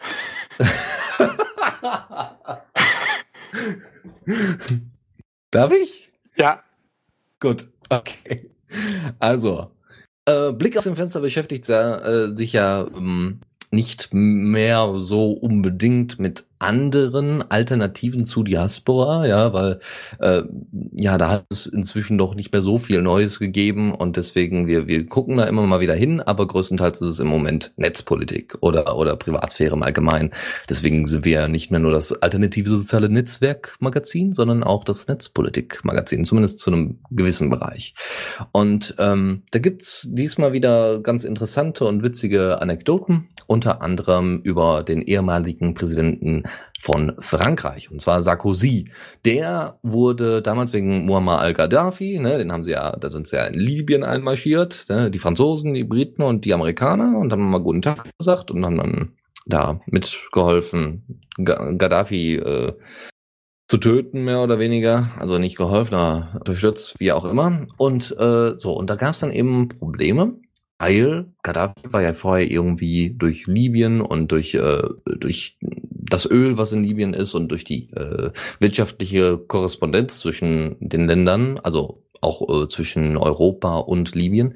Darf ich? Ja. Gut, okay. Also, äh, Blick aus dem Fenster beschäftigt äh, sich ja ähm, nicht mehr so unbedingt mit anderen Alternativen zu Diaspora, ja, weil äh, ja, da hat es inzwischen doch nicht mehr so viel Neues gegeben und deswegen, wir, wir gucken da immer mal wieder hin, aber größtenteils ist es im Moment Netzpolitik oder, oder Privatsphäre im Allgemeinen. Deswegen sind wir ja nicht mehr nur das alternative soziale Netzwerkmagazin, sondern auch das Netzpolitikmagazin, zumindest zu einem gewissen Bereich. Und ähm, da gibt's diesmal wieder ganz interessante und witzige Anekdoten, unter anderem über den ehemaligen Präsidenten von Frankreich, und zwar Sarkozy. Der wurde damals wegen Muammar al-Gaddafi, ne, den haben sie ja, da sind sie ja in Libyen einmarschiert, ne, die Franzosen, die Briten und die Amerikaner und haben mal guten Tag gesagt und haben dann da mitgeholfen, Gaddafi äh, zu töten, mehr oder weniger. Also nicht geholfen, aber unterstützt, wie auch immer. Und äh, so, und da gab es dann eben Probleme, weil Gaddafi war ja vorher irgendwie durch Libyen und durch, äh, durch das Öl, was in Libyen ist und durch die äh, wirtschaftliche Korrespondenz zwischen den Ländern, also auch äh, zwischen Europa und Libyen,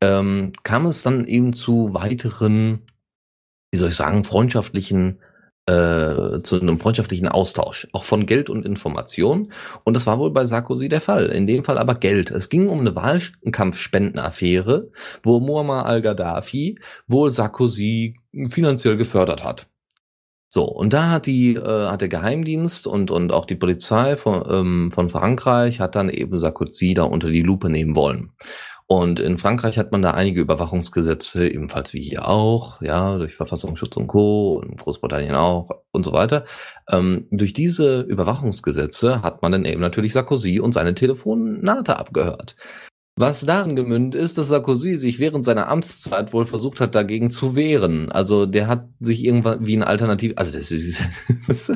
ähm, kam es dann eben zu weiteren, wie soll ich sagen, freundschaftlichen äh, zu einem freundschaftlichen Austausch, auch von Geld und Information. Und das war wohl bei Sarkozy der Fall. In dem Fall aber Geld. Es ging um eine Wahlkampfspendenaffäre, wo Muammar al-Gaddafi wohl Sarkozy finanziell gefördert hat. So, und da hat die, äh, hat der Geheimdienst und, und auch die Polizei von, ähm, von Frankreich hat dann eben Sarkozy da unter die Lupe nehmen wollen. Und in Frankreich hat man da einige Überwachungsgesetze, ebenfalls wie hier auch, ja, durch Verfassungsschutz und Co. und Großbritannien auch und so weiter. Ähm, durch diese Überwachungsgesetze hat man dann eben natürlich Sarkozy und seine Telefonate abgehört. Was darin gemündet ist, dass Sarkozy sich während seiner Amtszeit wohl versucht hat, dagegen zu wehren. Also der hat sich irgendwann wie ein Alternativ, also das ist, das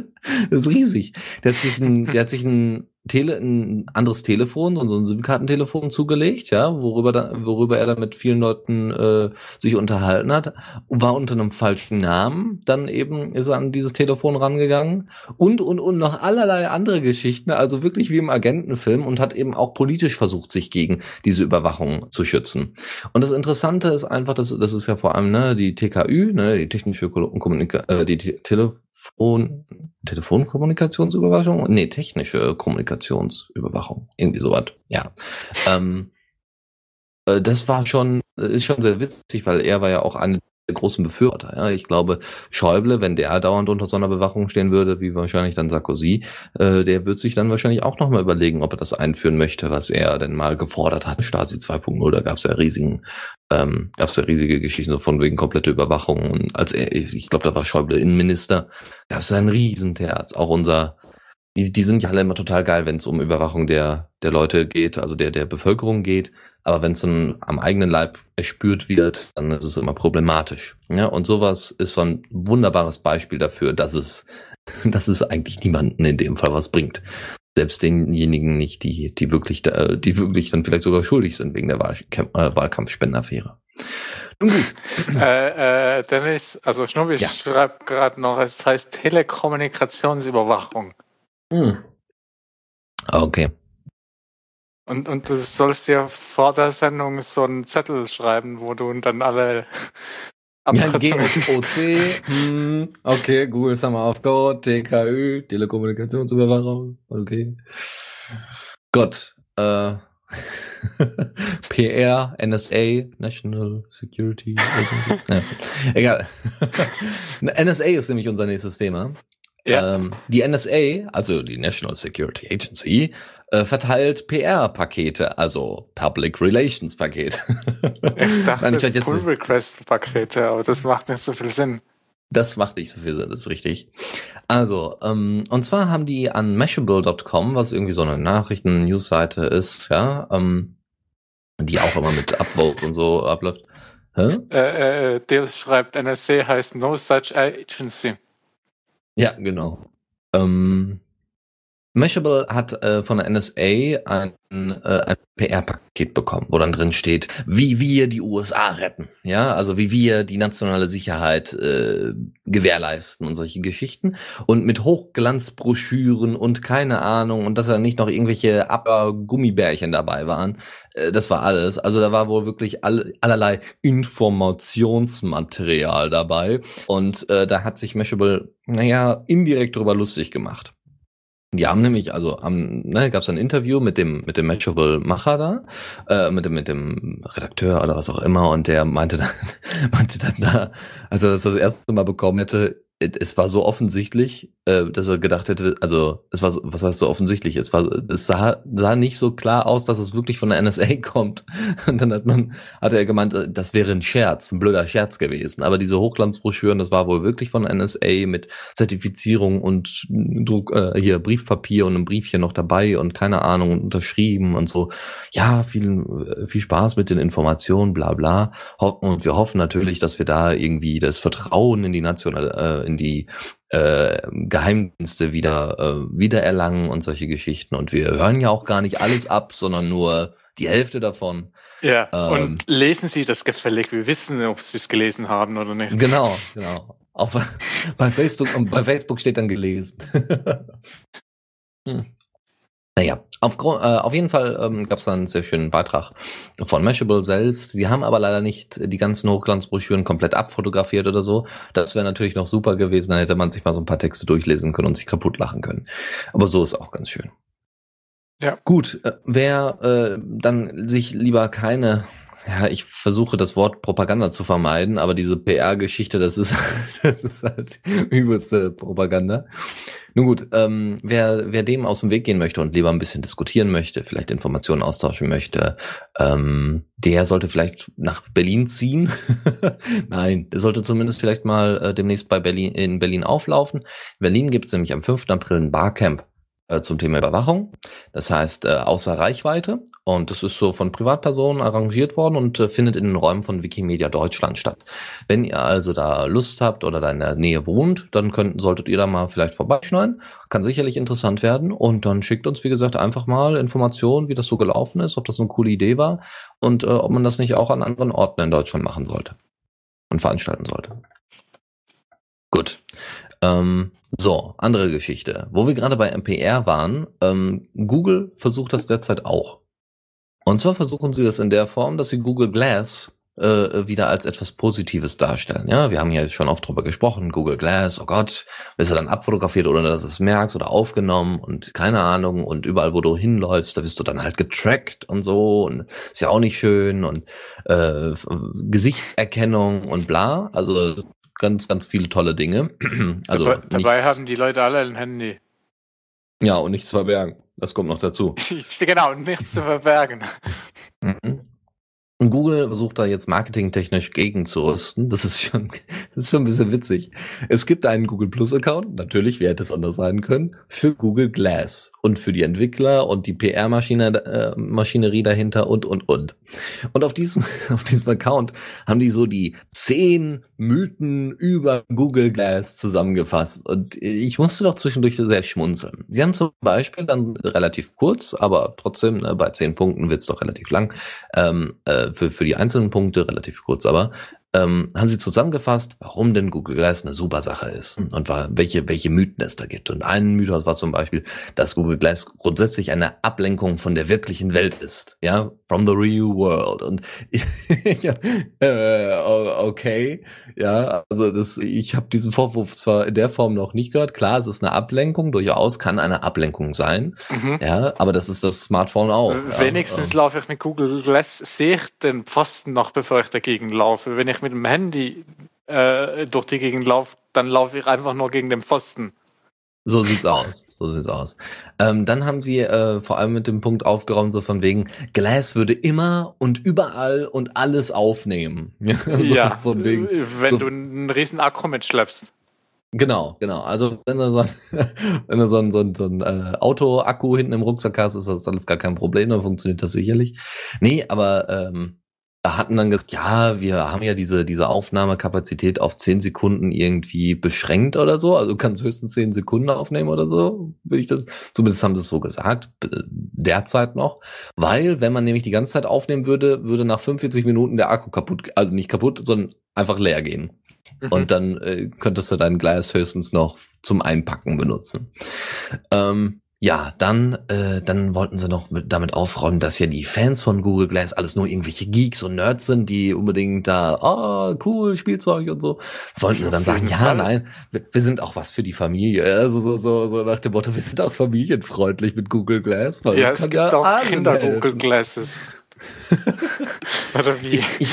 ist riesig. Der hat sich ein, der hat sich ein Tele, ein anderes Telefon, so ein SIM-Kartentelefon zugelegt, ja, worüber, da, worüber er dann mit vielen Leuten äh, sich unterhalten hat, war unter einem falschen Namen, dann eben ist er an dieses Telefon rangegangen. Und, und, und noch allerlei andere Geschichten, also wirklich wie im Agentenfilm und hat eben auch politisch versucht, sich gegen diese Überwachung zu schützen. Und das Interessante ist einfach, dass das ist ja vor allem ne, die TKÜ, ne, die technische Kommunikation, äh, die Tele Telefon, Telefonkommunikationsüberwachung? Nee, technische Kommunikationsüberwachung. Irgendwie sowas. Ja. Ähm, äh, das war schon, ist schon sehr witzig, weil er war ja auch eine der großen Befürworter. Ja. Ich glaube, Schäuble, wenn der dauernd unter so einer Bewachung stehen würde, wie wahrscheinlich dann Sarkozy, äh, der wird sich dann wahrscheinlich auch nochmal überlegen, ob er das einführen möchte, was er denn mal gefordert hat. Stasi 2.0, da gab es ja riesigen, ähm, gab es ja riesige Geschichten so von wegen komplette Überwachung. Und als er, ich glaube, da war Schäuble Innenminister, gab es ein Riesenterz. Auch unser die, die sind ja alle immer total geil, wenn es um Überwachung der, der Leute geht, also der, der Bevölkerung geht. Aber wenn es dann am eigenen Leib erspürt wird, dann ist es immer problematisch. Ja, und sowas ist so ein wunderbares Beispiel dafür, dass es, dass es eigentlich niemanden in dem Fall was bringt. Selbst denjenigen nicht, die, die wirklich, da, die wirklich dann vielleicht sogar schuldig sind wegen der Wahlkämp äh, Wahlkampfspendenaffäre. Nun gut. äh, äh, Dennis, also Schnubbi ja. schreibt gerade noch, es heißt Telekommunikationsüberwachung. Hm. Okay. Und, und du sollst dir vor der Sendung so einen Zettel schreiben, wo du dann alle ja, GSOC, hm, okay, Google Summer of God, TKÜ, Telekommunikationsüberwachung, okay. Gott, äh, PR, NSA, National Security Agency. ja, egal. NSA ist nämlich unser nächstes Thema. Ja. Ähm, die NSA, also die National Security Agency, äh, verteilt PR-Pakete, also Public Relations Pakete. ich dachte, Nein, ich das Pull Request Pakete, aber das macht nicht so viel Sinn. Das macht nicht so viel Sinn, das ist richtig. Also, ähm, und zwar haben die an Mashable.com, was irgendwie so eine Nachrichten-News-Seite ist, ja, ähm, die auch immer mit Upvotes und so abläuft. Hä? Äh, äh, der schreibt, NSA heißt No Such Agency. Ja, genau. Ähm, Mashable hat äh, von der NSA ein, äh, ein PR-Paket bekommen, wo dann drin steht, wie wir die USA retten, ja, also wie wir die nationale Sicherheit äh, gewährleisten und solche Geschichten und mit Hochglanzbroschüren und keine Ahnung und dass da nicht noch irgendwelche Aber-Gummibärchen dabei waren, äh, das war alles. Also da war wohl wirklich all, allerlei Informationsmaterial dabei und äh, da hat sich Mashable, naja, indirekt darüber lustig gemacht. Die haben nämlich, also am, ne, gab es ein Interview mit dem mit dem Matchable-Macher da, äh, mit dem mit dem Redakteur oder was auch immer, und der meinte dann, meinte dann da, als er das das erste Mal bekommen hätte, es war so offensichtlich, äh, dass er gedacht hätte, also es war was heißt so offensichtlich? Es war, es sah, sah nicht so klar aus, dass es wirklich von der NSA kommt. Und dann hat man, hatte er gemeint, äh, das wäre ein Scherz, ein blöder Scherz gewesen. Aber diese Hochglanzbroschüren, das war wohl wirklich von der NSA mit Zertifizierung und Druck, äh, hier Briefpapier und ein Briefchen noch dabei und keine Ahnung unterschrieben und so. Ja, viel, äh, viel Spaß mit den Informationen, bla bla. Und wir hoffen natürlich, dass wir da irgendwie das Vertrauen in die nationale, äh, in die äh, Geheimdienste wieder, äh, wieder erlangen und solche Geschichten. Und wir hören ja auch gar nicht alles ab, sondern nur die Hälfte davon. Ja, ähm, und lesen Sie das gefällig. Wir wissen, ob Sie es gelesen haben oder nicht. Genau, genau. Auf, bei Facebook und bei Facebook steht dann gelesen. hm. Naja, auf, äh, auf jeden Fall ähm, gab es da einen sehr schönen Beitrag von Mashable selbst. Sie haben aber leider nicht die ganzen Hochglanzbroschüren komplett abfotografiert oder so. Das wäre natürlich noch super gewesen, dann hätte man sich mal so ein paar Texte durchlesen können und sich kaputt lachen können. Aber so ist auch ganz schön. Ja. Gut, äh, wer äh, dann sich lieber keine ja, ich versuche das Wort Propaganda zu vermeiden, aber diese PR-Geschichte, das ist, das ist halt übelste Propaganda. Nun gut, ähm, wer, wer dem aus dem Weg gehen möchte und lieber ein bisschen diskutieren möchte, vielleicht Informationen austauschen möchte, ähm, der sollte vielleicht nach Berlin ziehen. Nein, der sollte zumindest vielleicht mal äh, demnächst bei Berlin in Berlin auflaufen. In Berlin gibt es nämlich am 5. April ein Barcamp zum Thema Überwachung. Das heißt, äh, außer Reichweite. Und das ist so von Privatpersonen arrangiert worden und äh, findet in den Räumen von Wikimedia Deutschland statt. Wenn ihr also da Lust habt oder da in der Nähe wohnt, dann könnt, solltet ihr da mal vielleicht vorbeischneiden. Kann sicherlich interessant werden. Und dann schickt uns, wie gesagt, einfach mal Informationen, wie das so gelaufen ist, ob das eine coole Idee war und äh, ob man das nicht auch an anderen Orten in Deutschland machen sollte und veranstalten sollte. Gut. Ähm, so, andere Geschichte. Wo wir gerade bei MPR waren, ähm, Google versucht das derzeit auch. Und zwar versuchen sie das in der Form, dass sie Google Glass äh, wieder als etwas Positives darstellen. Ja, wir haben ja schon oft drüber gesprochen. Google Glass, oh Gott, wirst du dann abfotografiert, ohne dass du es merkst oder aufgenommen und keine Ahnung. Und überall, wo du hinläufst, da wirst du dann halt getrackt und so. Und ist ja auch nicht schön. Und äh, Gesichtserkennung und bla. Also ganz, ganz viele tolle Dinge. also dabei, dabei haben die Leute alle ein Handy. Ja, und nichts verbergen. Das kommt noch dazu. genau, nichts zu verbergen. Mhm. Und Google versucht da jetzt marketingtechnisch gegenzurüsten. Das ist schon, das ist schon ein bisschen witzig. Es gibt einen Google Plus Account, natürlich, wie hätte es anders sein können, für Google Glass und für die Entwickler und die PR-Maschine, äh, Maschinerie dahinter und, und, und. Und auf diesem, auf diesem Account haben die so die zehn Mythen über Google Glass zusammengefasst. Und ich musste doch zwischendurch sehr schmunzeln. Sie haben zum Beispiel dann relativ kurz, aber trotzdem, ne, bei zehn Punkten wird's doch relativ lang, ähm, äh, für, für die einzelnen Punkte, relativ kurz aber, ähm, haben sie zusammengefasst, warum denn Google Glass eine super Sache ist und welche, welche Mythen es da gibt. Und ein Mythos war zum Beispiel, dass Google Glass grundsätzlich eine Ablenkung von der wirklichen Welt ist. Ja, from the real world. Und ja, äh, okay, ja, also das, ich habe diesen Vorwurf zwar in der Form noch nicht gehört. Klar, es ist eine Ablenkung, durchaus kann eine Ablenkung sein. Mhm. Ja, aber das ist das Smartphone auch. Wenigstens ja. laufe ich mit Google Glass, sehe ich den Pfosten noch, bevor ich dagegen laufe. Wenn ich mit dem Handy äh, durch die Gegend laufe, dann laufe ich einfach nur gegen den Pfosten. So sieht's aus. So sieht's aus. Ähm, dann haben sie äh, vor allem mit dem Punkt aufgeräumt, so von wegen, Glass würde immer und überall und alles aufnehmen. so ja, von wegen, wenn so, du einen riesen Akku mitschleppst. Genau, genau. Also wenn du so ein, wenn du so ein, so ein, so ein äh, Auto-Akku hinten im Rucksack hast, ist das alles gar kein Problem, dann funktioniert das sicherlich. Nee, aber ähm, hatten dann gesagt, ja, wir haben ja diese, diese Aufnahmekapazität auf zehn Sekunden irgendwie beschränkt oder so. Also du kannst höchstens zehn Sekunden aufnehmen oder so, will ich das. Zumindest haben sie es so gesagt, derzeit noch. Weil, wenn man nämlich die ganze Zeit aufnehmen würde, würde nach 45 Minuten der Akku kaputt, also nicht kaputt, sondern einfach leer gehen. Mhm. Und dann äh, könntest du dein Glas höchstens noch zum Einpacken benutzen. Ähm, ja, dann, äh, dann wollten sie noch mit, damit aufräumen, dass ja die Fans von Google Glass alles nur irgendwelche Geeks und Nerds sind, die unbedingt da, oh, cool, Spielzeug und so. Wollten sie dann sagen, ja, nein, wir, wir, sind auch was für die Familie. Also so, so, so nach dem Motto, wir sind auch familienfreundlich mit Google Glass. Weil ja, es gibt ja auch Kinder-Google Glasses. Oder wie? Ich, ich,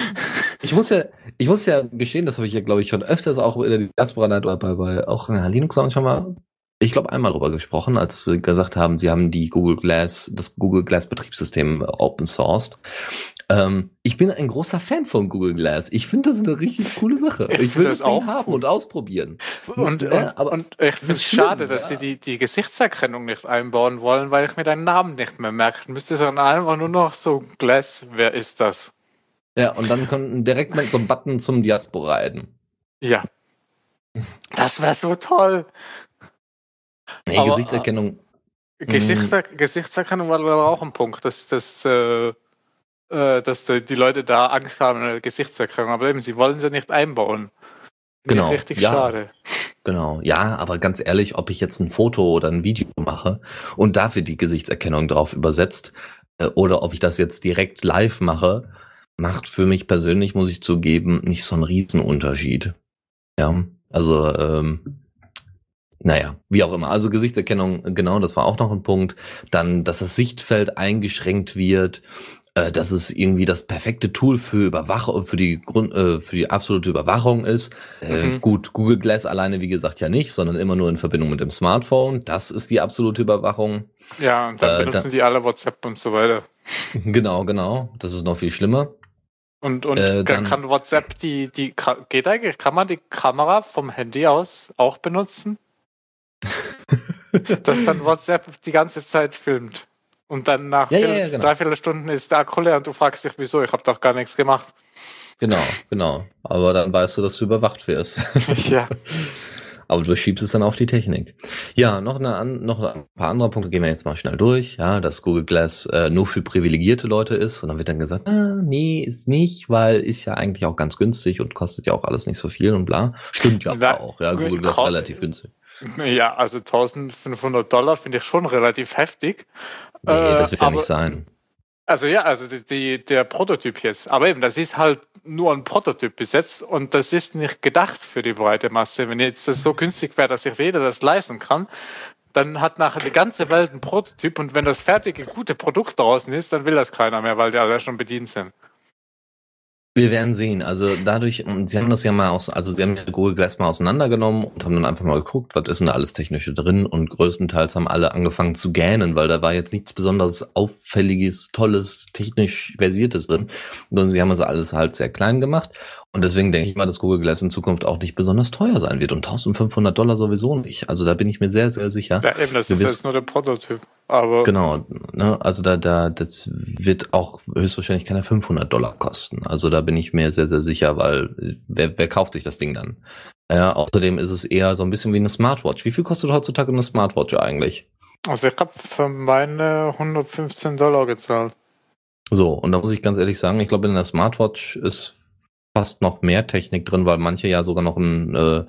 ich, muss ja, ich muss ja gestehen, das habe ich ja, glaube ich, schon öfters auch in der Diaspora oder bei, bei auch in der Linux schon mal ich glaube, einmal drüber gesprochen, als sie gesagt haben, sie haben die Google Glass, das Google Glass Betriebssystem open sourced. Ähm, ich bin ein großer Fan von Google Glass. Ich finde das eine richtig coole Sache. Ich, ich will das auch haben und ausprobieren. Und, und, ja, aber und ich finde es schade, dass sie die, die Gesichtserkennung nicht einbauen wollen, weil ich mir deinen Namen nicht mehr merken müsste, sondern einfach nur noch so Glass, wer ist das? Ja, und dann könnten direkt mit so einem Button zum Diaspora reiten. Ja. Das wäre so toll. Nee, aber, Gesichtserkennung. Äh, Gesichter, Gesichtserkennung war aber auch ein Punkt, dass, dass, äh, äh, dass die Leute da Angst haben in der Gesichtserkennung. Aber eben, sie wollen sie nicht einbauen. Genau. Richtig ja. schade. Genau, ja, aber ganz ehrlich, ob ich jetzt ein Foto oder ein Video mache und dafür die Gesichtserkennung drauf übersetzt äh, oder ob ich das jetzt direkt live mache, macht für mich persönlich, muss ich zugeben, nicht so einen Riesenunterschied. Ja, also ähm, naja, wie auch immer. Also Gesichtserkennung, genau, das war auch noch ein Punkt. Dann, dass das Sichtfeld eingeschränkt wird, äh, dass es irgendwie das perfekte Tool für Überwachung, für die Grund, äh, für die absolute Überwachung ist. Äh, mhm. Gut, Google Glass alleine, wie gesagt, ja nicht, sondern immer nur in Verbindung mit dem Smartphone. Das ist die absolute Überwachung. Ja, und dann äh, benutzen dann, die alle WhatsApp und so weiter. Genau, genau. Das ist noch viel schlimmer. Und, und äh, dann, kann WhatsApp die, die, geht eigentlich, kann man die Kamera vom Handy aus auch benutzen? dass dann WhatsApp die ganze Zeit filmt. Und dann nach ja, ja, genau. dreiviertel Stunden ist der Akku leer und du fragst dich, wieso, ich habe doch gar nichts gemacht. Genau, genau. Aber dann weißt du, dass du überwacht wirst. ja. Aber du schiebst es dann auf die Technik. Ja, noch, eine, noch ein paar andere Punkte gehen wir jetzt mal schnell durch. Ja, dass Google Glass äh, nur für privilegierte Leute ist. Und dann wird dann gesagt, ah, nee, ist nicht, weil ist ja eigentlich auch ganz günstig und kostet ja auch alles nicht so viel und bla. Stimmt ja Na, auch. Ja, Google Glass relativ günstig. Ja, also 1500 Dollar finde ich schon relativ heftig. Nee, das wird äh, ja nicht sein. Also ja, also die, die, der Prototyp jetzt. Aber eben, das ist halt nur ein Prototyp bis jetzt und das ist nicht gedacht für die breite Masse. Wenn jetzt das so günstig wäre, dass sich jeder das leisten kann, dann hat nachher die ganze Welt ein Prototyp und wenn das fertige, gute Produkt draußen ist, dann will das keiner mehr, weil die alle schon bedient sind. Wir werden sehen. Also dadurch, sie haben das ja mal aus, also sie haben ja Google Glass mal auseinandergenommen und haben dann einfach mal geguckt, was ist denn da alles Technische drin? Und größtenteils haben alle angefangen zu gähnen, weil da war jetzt nichts besonders auffälliges, tolles, technisch versiertes drin, sondern sie haben das alles halt sehr klein gemacht und deswegen denke ich mal, dass Google Glass in Zukunft auch nicht besonders teuer sein wird und 1500 Dollar sowieso nicht. Also da bin ich mir sehr, sehr sicher. Ja, eben, das ist jetzt nur der Prototyp. Aber genau, ne, also da, da, das wird auch höchstwahrscheinlich keine 500 Dollar kosten. Also da bin ich mir sehr, sehr sicher, weil wer, wer kauft sich das Ding dann? Ja, außerdem ist es eher so ein bisschen wie eine Smartwatch. Wie viel kostet heutzutage eine Smartwatch eigentlich? Also ich habe für meine 115 Dollar gezahlt. So, und da muss ich ganz ehrlich sagen, ich glaube, in der Smartwatch ist fast noch mehr Technik drin, weil manche ja sogar noch einen, äh,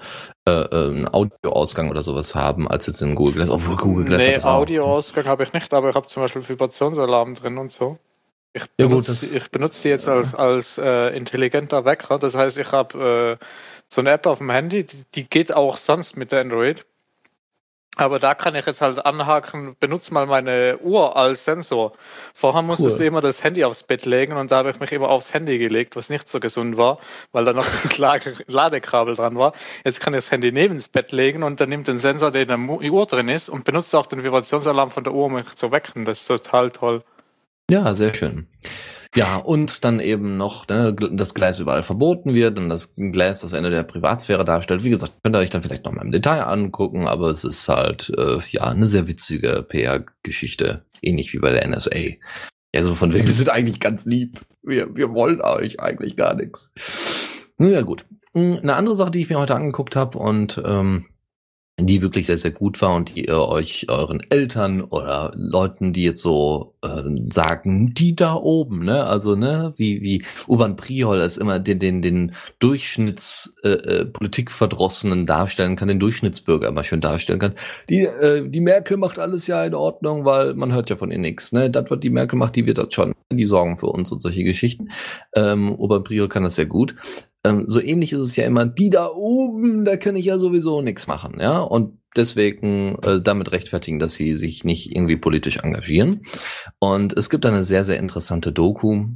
äh, einen Audioausgang oder sowas haben, als jetzt in Google Glass. Obwohl Google Glass nee, Audioausgang habe ich nicht, aber ich habe zum Beispiel Vibrationsalarm drin und so. Ich benutze, ja, ich benutze die jetzt als, als äh, intelligenter Wecker. Das heißt, ich habe äh, so eine App auf dem Handy, die, die geht auch sonst mit Android. Aber da kann ich jetzt halt anhaken, benutze mal meine Uhr als Sensor. Vorher musstest cool. du immer das Handy aufs Bett legen und da habe ich mich immer aufs Handy gelegt, was nicht so gesund war, weil da noch das Ladekabel dran war. Jetzt kann ich das Handy neben das Bett legen und dann nimmt den Sensor, der in der Uhr drin ist und benutzt auch den Vibrationsalarm von der Uhr, um mich zu wecken. Das ist total toll. Ja, sehr schön. Ja, und dann eben noch, ne, das Gleis überall verboten wird und das Gleis das Ende der Privatsphäre darstellt. Wie gesagt, könnt ihr euch dann vielleicht noch mal im Detail angucken, aber es ist halt, äh, ja, eine sehr witzige PR-Geschichte. Ähnlich wie bei der NSA. Ja, so von wegen, wir sind eigentlich ganz lieb. Wir, wir wollen euch eigentlich gar nichts. Nun ja, gut. Hm, eine andere Sache, die ich mir heute angeguckt habe und ähm, die wirklich sehr, sehr gut war und die ihr euch euren Eltern oder Leuten, die jetzt so äh, sagen, die da oben, ne, also ne, wie wie Urban Priol es immer den den den Durchschnitts äh, äh, darstellen kann, den Durchschnittsbürger immer schön darstellen kann. Die äh, die Merkel macht alles ja in Ordnung, weil man hört ja von ihr nichts, ne? Das was die Merkel macht, die wird das schon, die sorgen für uns und solche Geschichten. Ähm, Urban Priol kann das sehr gut. Ähm, so ähnlich ist es ja immer, die da oben, da kann ich ja sowieso nichts machen, ja. Und deswegen äh, damit rechtfertigen, dass sie sich nicht irgendwie politisch engagieren. Und es gibt eine sehr, sehr interessante Doku,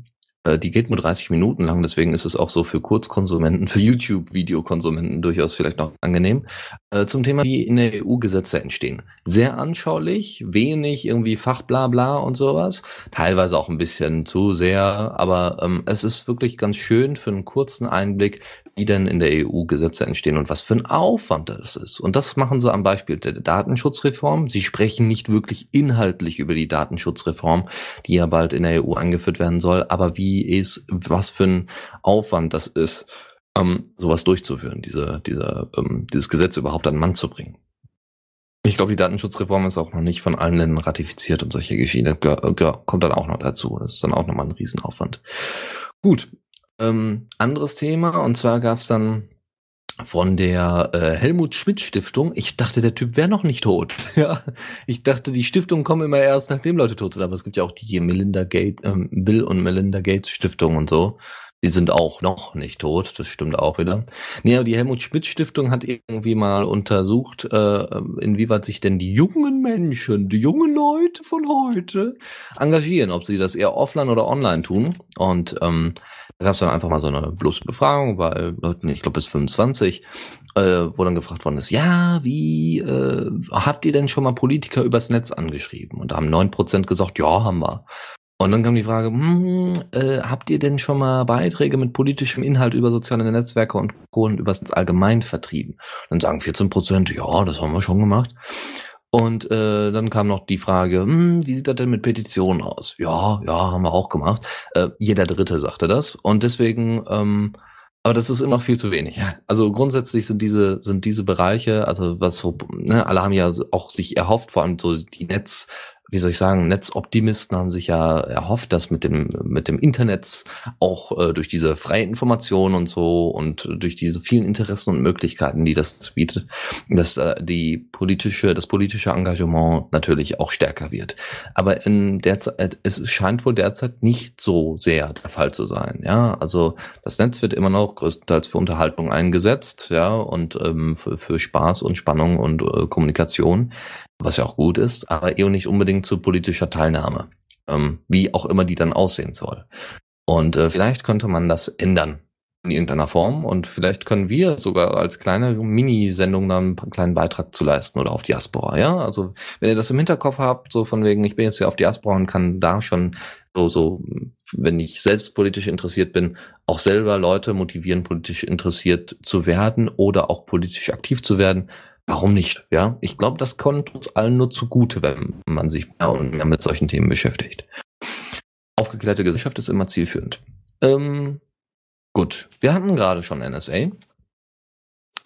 äh, die geht nur 30 Minuten lang, deswegen ist es auch so für Kurzkonsumenten, für YouTube-Videokonsumenten durchaus vielleicht noch angenehm. Äh, zum Thema, wie in der EU Gesetze entstehen. Sehr anschaulich, wenig irgendwie Fachblabla und sowas. Teilweise auch ein bisschen zu sehr, aber ähm, es ist wirklich ganz schön für einen kurzen Einblick, wie denn in der EU Gesetze entstehen und was für ein Aufwand das ist. Und das machen sie am Beispiel der Datenschutzreform. Sie sprechen nicht wirklich inhaltlich über die Datenschutzreform, die ja bald in der EU eingeführt werden soll, aber wie ist, was für ein Aufwand das ist, ähm, sowas durchzuführen, diese, diese, ähm, dieses Gesetz überhaupt an den Mann zu bringen. Ich glaube, die Datenschutzreform ist auch noch nicht von allen Ländern ratifiziert und solche Geschichten kommt dann auch noch dazu. Das ist dann auch nochmal ein Riesenaufwand. Gut, ähm, anderes Thema, und zwar gab es dann von der äh, Helmut Schmidt Stiftung. Ich dachte, der Typ wäre noch nicht tot. ja, ich dachte, die Stiftungen kommen immer erst, nachdem Leute tot sind. Aber es gibt ja auch die Melinda Gates, ähm, Bill und Melinda Gates Stiftung und so. Die sind auch noch nicht tot, das stimmt auch wieder. Nee, aber die Helmut Schmidt Stiftung hat irgendwie mal untersucht, äh, inwieweit sich denn die jungen Menschen, die jungen Leute von heute engagieren, ob sie das eher offline oder online tun. Und ähm, da gab es dann einfach mal so eine bloße Befragung bei Leuten, ich glaube bis 25, äh, wo dann gefragt worden ist, ja, wie äh, habt ihr denn schon mal Politiker übers Netz angeschrieben? Und da haben neun Prozent gesagt, ja, haben wir. Und dann kam die Frage, hm, äh, habt ihr denn schon mal Beiträge mit politischem Inhalt über soziale Netzwerke und Kohlen übers Netz allgemein vertrieben? dann sagen 14 Prozent, ja, das haben wir schon gemacht. Und äh, dann kam noch die Frage, hm, wie sieht das denn mit Petitionen aus? Ja, ja, haben wir auch gemacht. Äh, jeder Dritte sagte das. Und deswegen, ähm, aber das ist immer noch viel zu wenig. Also grundsätzlich sind diese, sind diese Bereiche, also was so, ne, alle haben ja auch sich erhofft, vor allem so die Netz, wie soll ich sagen, Netzoptimisten haben sich ja erhofft, dass mit dem, mit dem Internet auch äh, durch diese freie Information und so und durch diese vielen Interessen und Möglichkeiten, die das bietet, dass äh, die politische, das politische Engagement natürlich auch stärker wird. Aber in derzeit, äh, es scheint wohl derzeit nicht so sehr der Fall zu sein. Ja, also das Netz wird immer noch größtenteils für Unterhaltung eingesetzt, ja, und ähm, für, für Spaß und Spannung und äh, Kommunikation was ja auch gut ist, aber eher nicht unbedingt zu politischer Teilnahme, ähm, wie auch immer die dann aussehen soll. Und äh, vielleicht könnte man das ändern in irgendeiner Form und vielleicht können wir sogar als kleine Mini-Sendung dann einen kleinen Beitrag zu leisten oder auf Diaspora, ja? Also wenn ihr das im Hinterkopf habt, so von wegen, ich bin jetzt hier auf Diaspora und kann da schon so, so, wenn ich selbst politisch interessiert bin, auch selber Leute motivieren, politisch interessiert zu werden oder auch politisch aktiv zu werden, Warum nicht? Ja, ich glaube, das kommt uns allen nur zugute, wenn man sich mehr und mehr mit solchen Themen beschäftigt. Aufgeklärte Gesellschaft ist immer zielführend. Ähm, gut, wir hatten gerade schon NSA.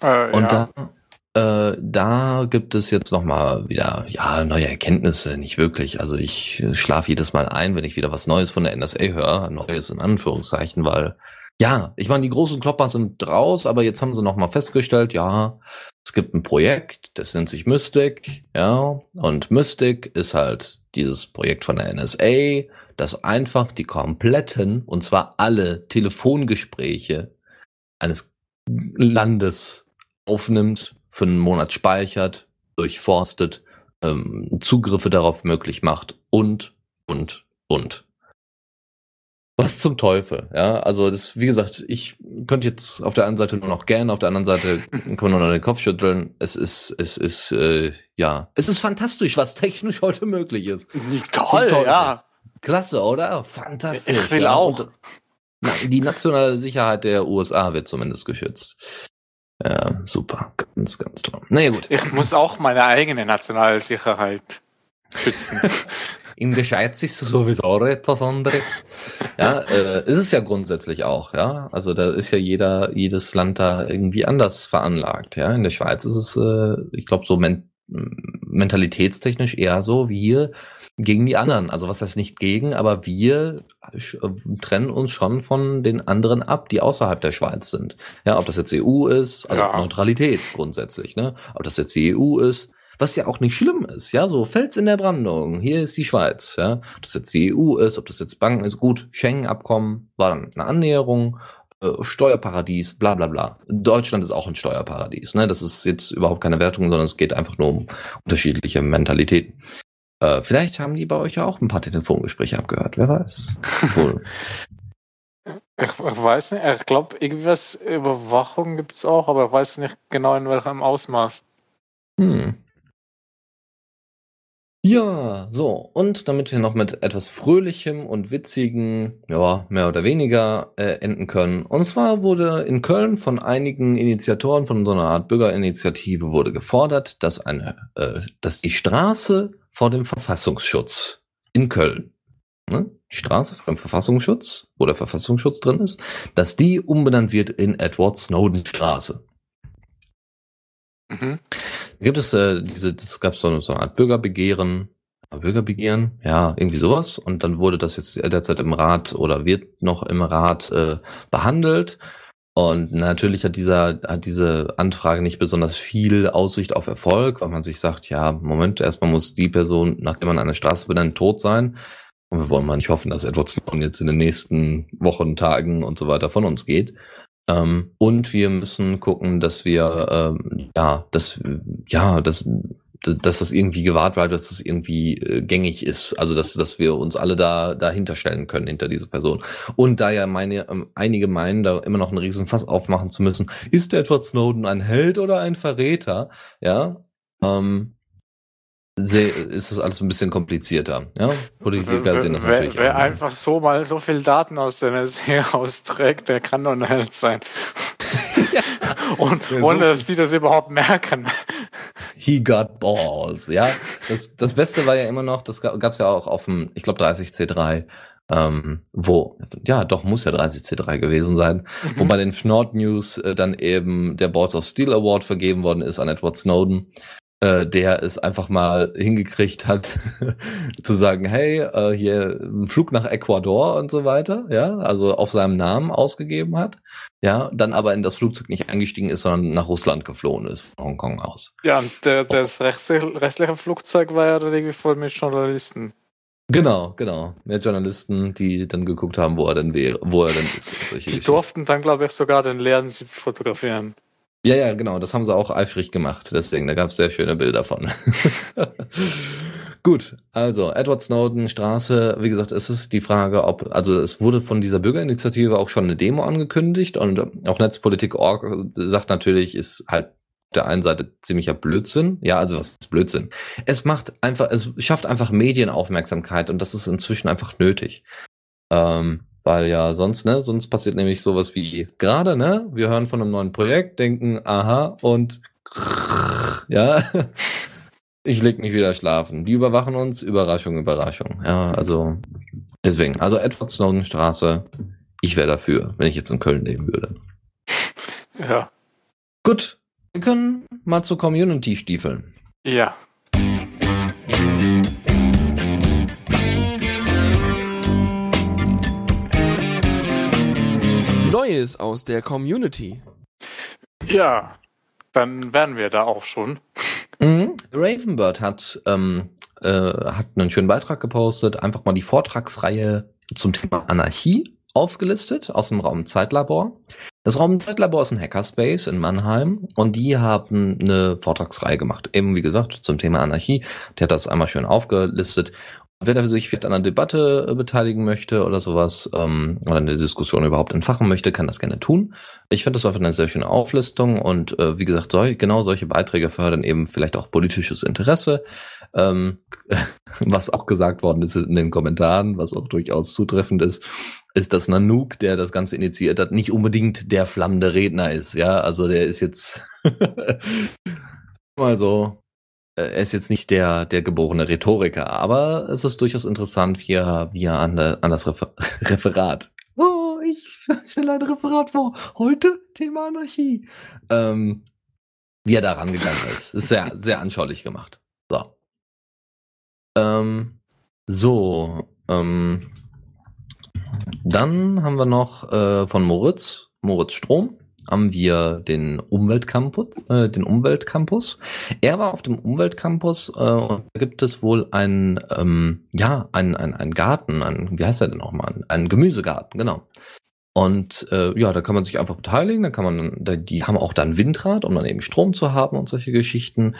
Äh, und ja. da, äh, da gibt es jetzt noch mal wieder ja neue Erkenntnisse. Nicht wirklich. Also ich schlafe jedes Mal ein, wenn ich wieder was Neues von der NSA höre. Neues in Anführungszeichen, weil ja, ich meine, die großen Klopper sind raus, aber jetzt haben sie noch mal festgestellt, ja, es gibt ein Projekt, das nennt sich Mystic, ja, und Mystic ist halt dieses Projekt von der NSA, das einfach die kompletten, und zwar alle Telefongespräche eines Landes aufnimmt, für einen Monat speichert, durchforstet, ähm, Zugriffe darauf möglich macht und, und, und. Was zum Teufel, ja. Also das, wie gesagt, ich könnte jetzt auf der einen Seite nur noch gern, auf der anderen Seite kann man nur noch den Kopf schütteln. Es ist, es ist, äh, ja, es ist fantastisch, was technisch heute möglich ist. Toll, ja. Klasse, oder? Fantastisch. Ich will ja. auch. Und, na, die nationale Sicherheit der USA wird zumindest geschützt. Ja, super. Ganz, ganz toll. Naja, gut. Ich muss auch meine eigene nationale Sicherheit schützen. In der Schweiz ist es sowieso etwas anderes. ja, äh, ist es ja grundsätzlich auch, ja. Also da ist ja jeder, jedes Land da irgendwie anders veranlagt, ja. In der Schweiz ist es, äh, ich glaube, so men mentalitätstechnisch eher so hier gegen die anderen. Also was heißt nicht gegen, aber wir äh, trennen uns schon von den anderen ab, die außerhalb der Schweiz sind. Ja, ob das jetzt EU ist, also ja. Neutralität grundsätzlich, ne? Ob das jetzt die EU ist, was ja auch nicht schlimm ist, ja, so Fels in der Brandung, hier ist die Schweiz, ja, ob das jetzt die EU ist, ob das jetzt Banken ist, gut, Schengen-Abkommen war dann eine Annäherung, äh, Steuerparadies, bla bla bla. Deutschland ist auch ein Steuerparadies, ne, das ist jetzt überhaupt keine Wertung, sondern es geht einfach nur um unterschiedliche Mentalitäten. Äh, vielleicht haben die bei euch ja auch ein paar Telefongespräche abgehört, wer weiß. Wohl. Ich, ich, weiß nicht, ich glaube, irgendwas Überwachung gibt es auch, aber ich weiß nicht genau in welchem Ausmaß. Hm. Ja, so, und damit wir noch mit etwas Fröhlichem und Witzigem, ja, mehr oder weniger äh, enden können. Und zwar wurde in Köln von einigen Initiatoren von so einer Art Bürgerinitiative wurde gefordert, dass eine, äh, dass die Straße vor dem Verfassungsschutz in Köln, ne, die Straße vor dem Verfassungsschutz, wo der Verfassungsschutz drin ist, dass die umbenannt wird in Edward Snowden Straße. Mhm. Da gibt es äh, diese, das gab so, so eine Art Bürgerbegehren, Bürgerbegehren, ja, irgendwie sowas. Und dann wurde das jetzt derzeit im Rat oder wird noch im Rat äh, behandelt. Und natürlich hat dieser, hat diese Anfrage nicht besonders viel Aussicht auf Erfolg, weil man sich sagt, ja, Moment, erstmal muss die Person, nachdem man eine Straße benennt, tot sein. Und wir wollen mal nicht hoffen, dass Edward Snowden jetzt in den nächsten Wochen, Tagen und so weiter von uns geht. Ähm, und wir müssen gucken, dass wir, ähm, ja, dass, ja, dass, dass das irgendwie gewahrt bleibt, dass das irgendwie äh, gängig ist. Also, dass, dass wir uns alle da, dahinter stellen können, hinter diese Person. Und da ja meine, ähm, einige meinen, da immer noch einen riesen Fass aufmachen zu müssen, ist Edward Snowden ein Held oder ein Verräter? Ja, ähm, ist das alles ein bisschen komplizierter. Ja? Politiker sehen das wer, natürlich Wer auch, einfach so mal so viel Daten aus der NSA austrägt, der kann doch ein Held sein. ja. Und ja, ohne, dass die das überhaupt merken. He got balls, ja. Das, das Beste war ja immer noch, das gab es ja auch auf dem, ich glaube 30C3, ähm, wo, ja, doch, muss ja 30C3 gewesen sein, mhm. wo bei den Nord News äh, dann eben der Balls of Steel Award vergeben worden ist an Edward Snowden äh, der es einfach mal hingekriegt hat, zu sagen, hey, äh, hier ein Flug nach Ecuador und so weiter, ja, also auf seinem Namen ausgegeben hat, ja, dann aber in das Flugzeug nicht eingestiegen ist, sondern nach Russland geflohen ist, von Hongkong aus. Ja, und der, das restliche Flugzeug war ja dann irgendwie voll mit Journalisten. Genau, genau. Mehr Journalisten, die dann geguckt haben, wo er denn wäre, wo er denn ist. die durften dann, glaube ich, sogar den leeren Sitz fotografieren. Ja, ja, genau. Das haben sie auch eifrig gemacht. Deswegen, da gab es sehr schöne Bilder von. Gut, also Edward Snowden Straße, wie gesagt, es ist die Frage, ob, also es wurde von dieser Bürgerinitiative auch schon eine Demo angekündigt und auch Netzpolitik.org sagt natürlich, ist halt der einen Seite ziemlicher Blödsinn. Ja, also was ist Blödsinn? Es macht einfach, es schafft einfach Medienaufmerksamkeit und das ist inzwischen einfach nötig. Ähm, weil ja sonst, ne, sonst passiert nämlich sowas wie gerade, ne, wir hören von einem neuen Projekt, denken, aha, und ja, ich leg mich wieder schlafen. Die überwachen uns, Überraschung, Überraschung. Ja, also deswegen, also Edward Snowden Straße, ich wäre dafür, wenn ich jetzt in Köln leben würde. Ja. Gut, wir können mal zur Community stiefeln. Ja. Neues aus der Community. Ja, dann wären wir da auch schon. Mhm. Ravenbird hat ähm, äh, hat einen schönen Beitrag gepostet, einfach mal die Vortragsreihe zum Thema Anarchie aufgelistet aus dem Raum Zeitlabor. Das Raum Zeitlabor ist ein Hackerspace in Mannheim und die haben eine Vortragsreihe gemacht. Eben wie gesagt zum Thema Anarchie. Der hat das einmal schön aufgelistet Wer sich vielleicht an einer Debatte äh, beteiligen möchte oder sowas ähm, oder eine Diskussion überhaupt entfachen möchte, kann das gerne tun. Ich finde das einfach eine sehr schöne Auflistung und äh, wie gesagt, sol genau solche Beiträge fördern eben vielleicht auch politisches Interesse. Ähm, was auch gesagt worden ist in den Kommentaren, was auch durchaus zutreffend ist, ist, dass Nanook, der das Ganze initiiert hat, nicht unbedingt der flammende Redner ist. Ja, also der ist jetzt mal so er ist jetzt nicht der, der geborene Rhetoriker, aber es ist durchaus interessant, wie er, wie er an, an das Refer Referat. Oh, ich stelle ein Referat vor. Heute Thema Anarchie. Ähm, wie er da rangegangen ist. Ist sehr, sehr anschaulich gemacht. So. Ähm, so, ähm, dann haben wir noch äh, von Moritz, Moritz Strom haben wir den Umweltcampus, äh, den Umweltcampus. Er war auf dem Umweltcampus äh, und da gibt es wohl ein, ähm, ja, ein, ein, ein Garten, ein, wie heißt der denn nochmal? Ein Gemüsegarten, genau. Und äh, ja, da kann man sich einfach beteiligen, da kann man, da, die haben auch dann Windrad, um dann eben Strom zu haben und solche Geschichten.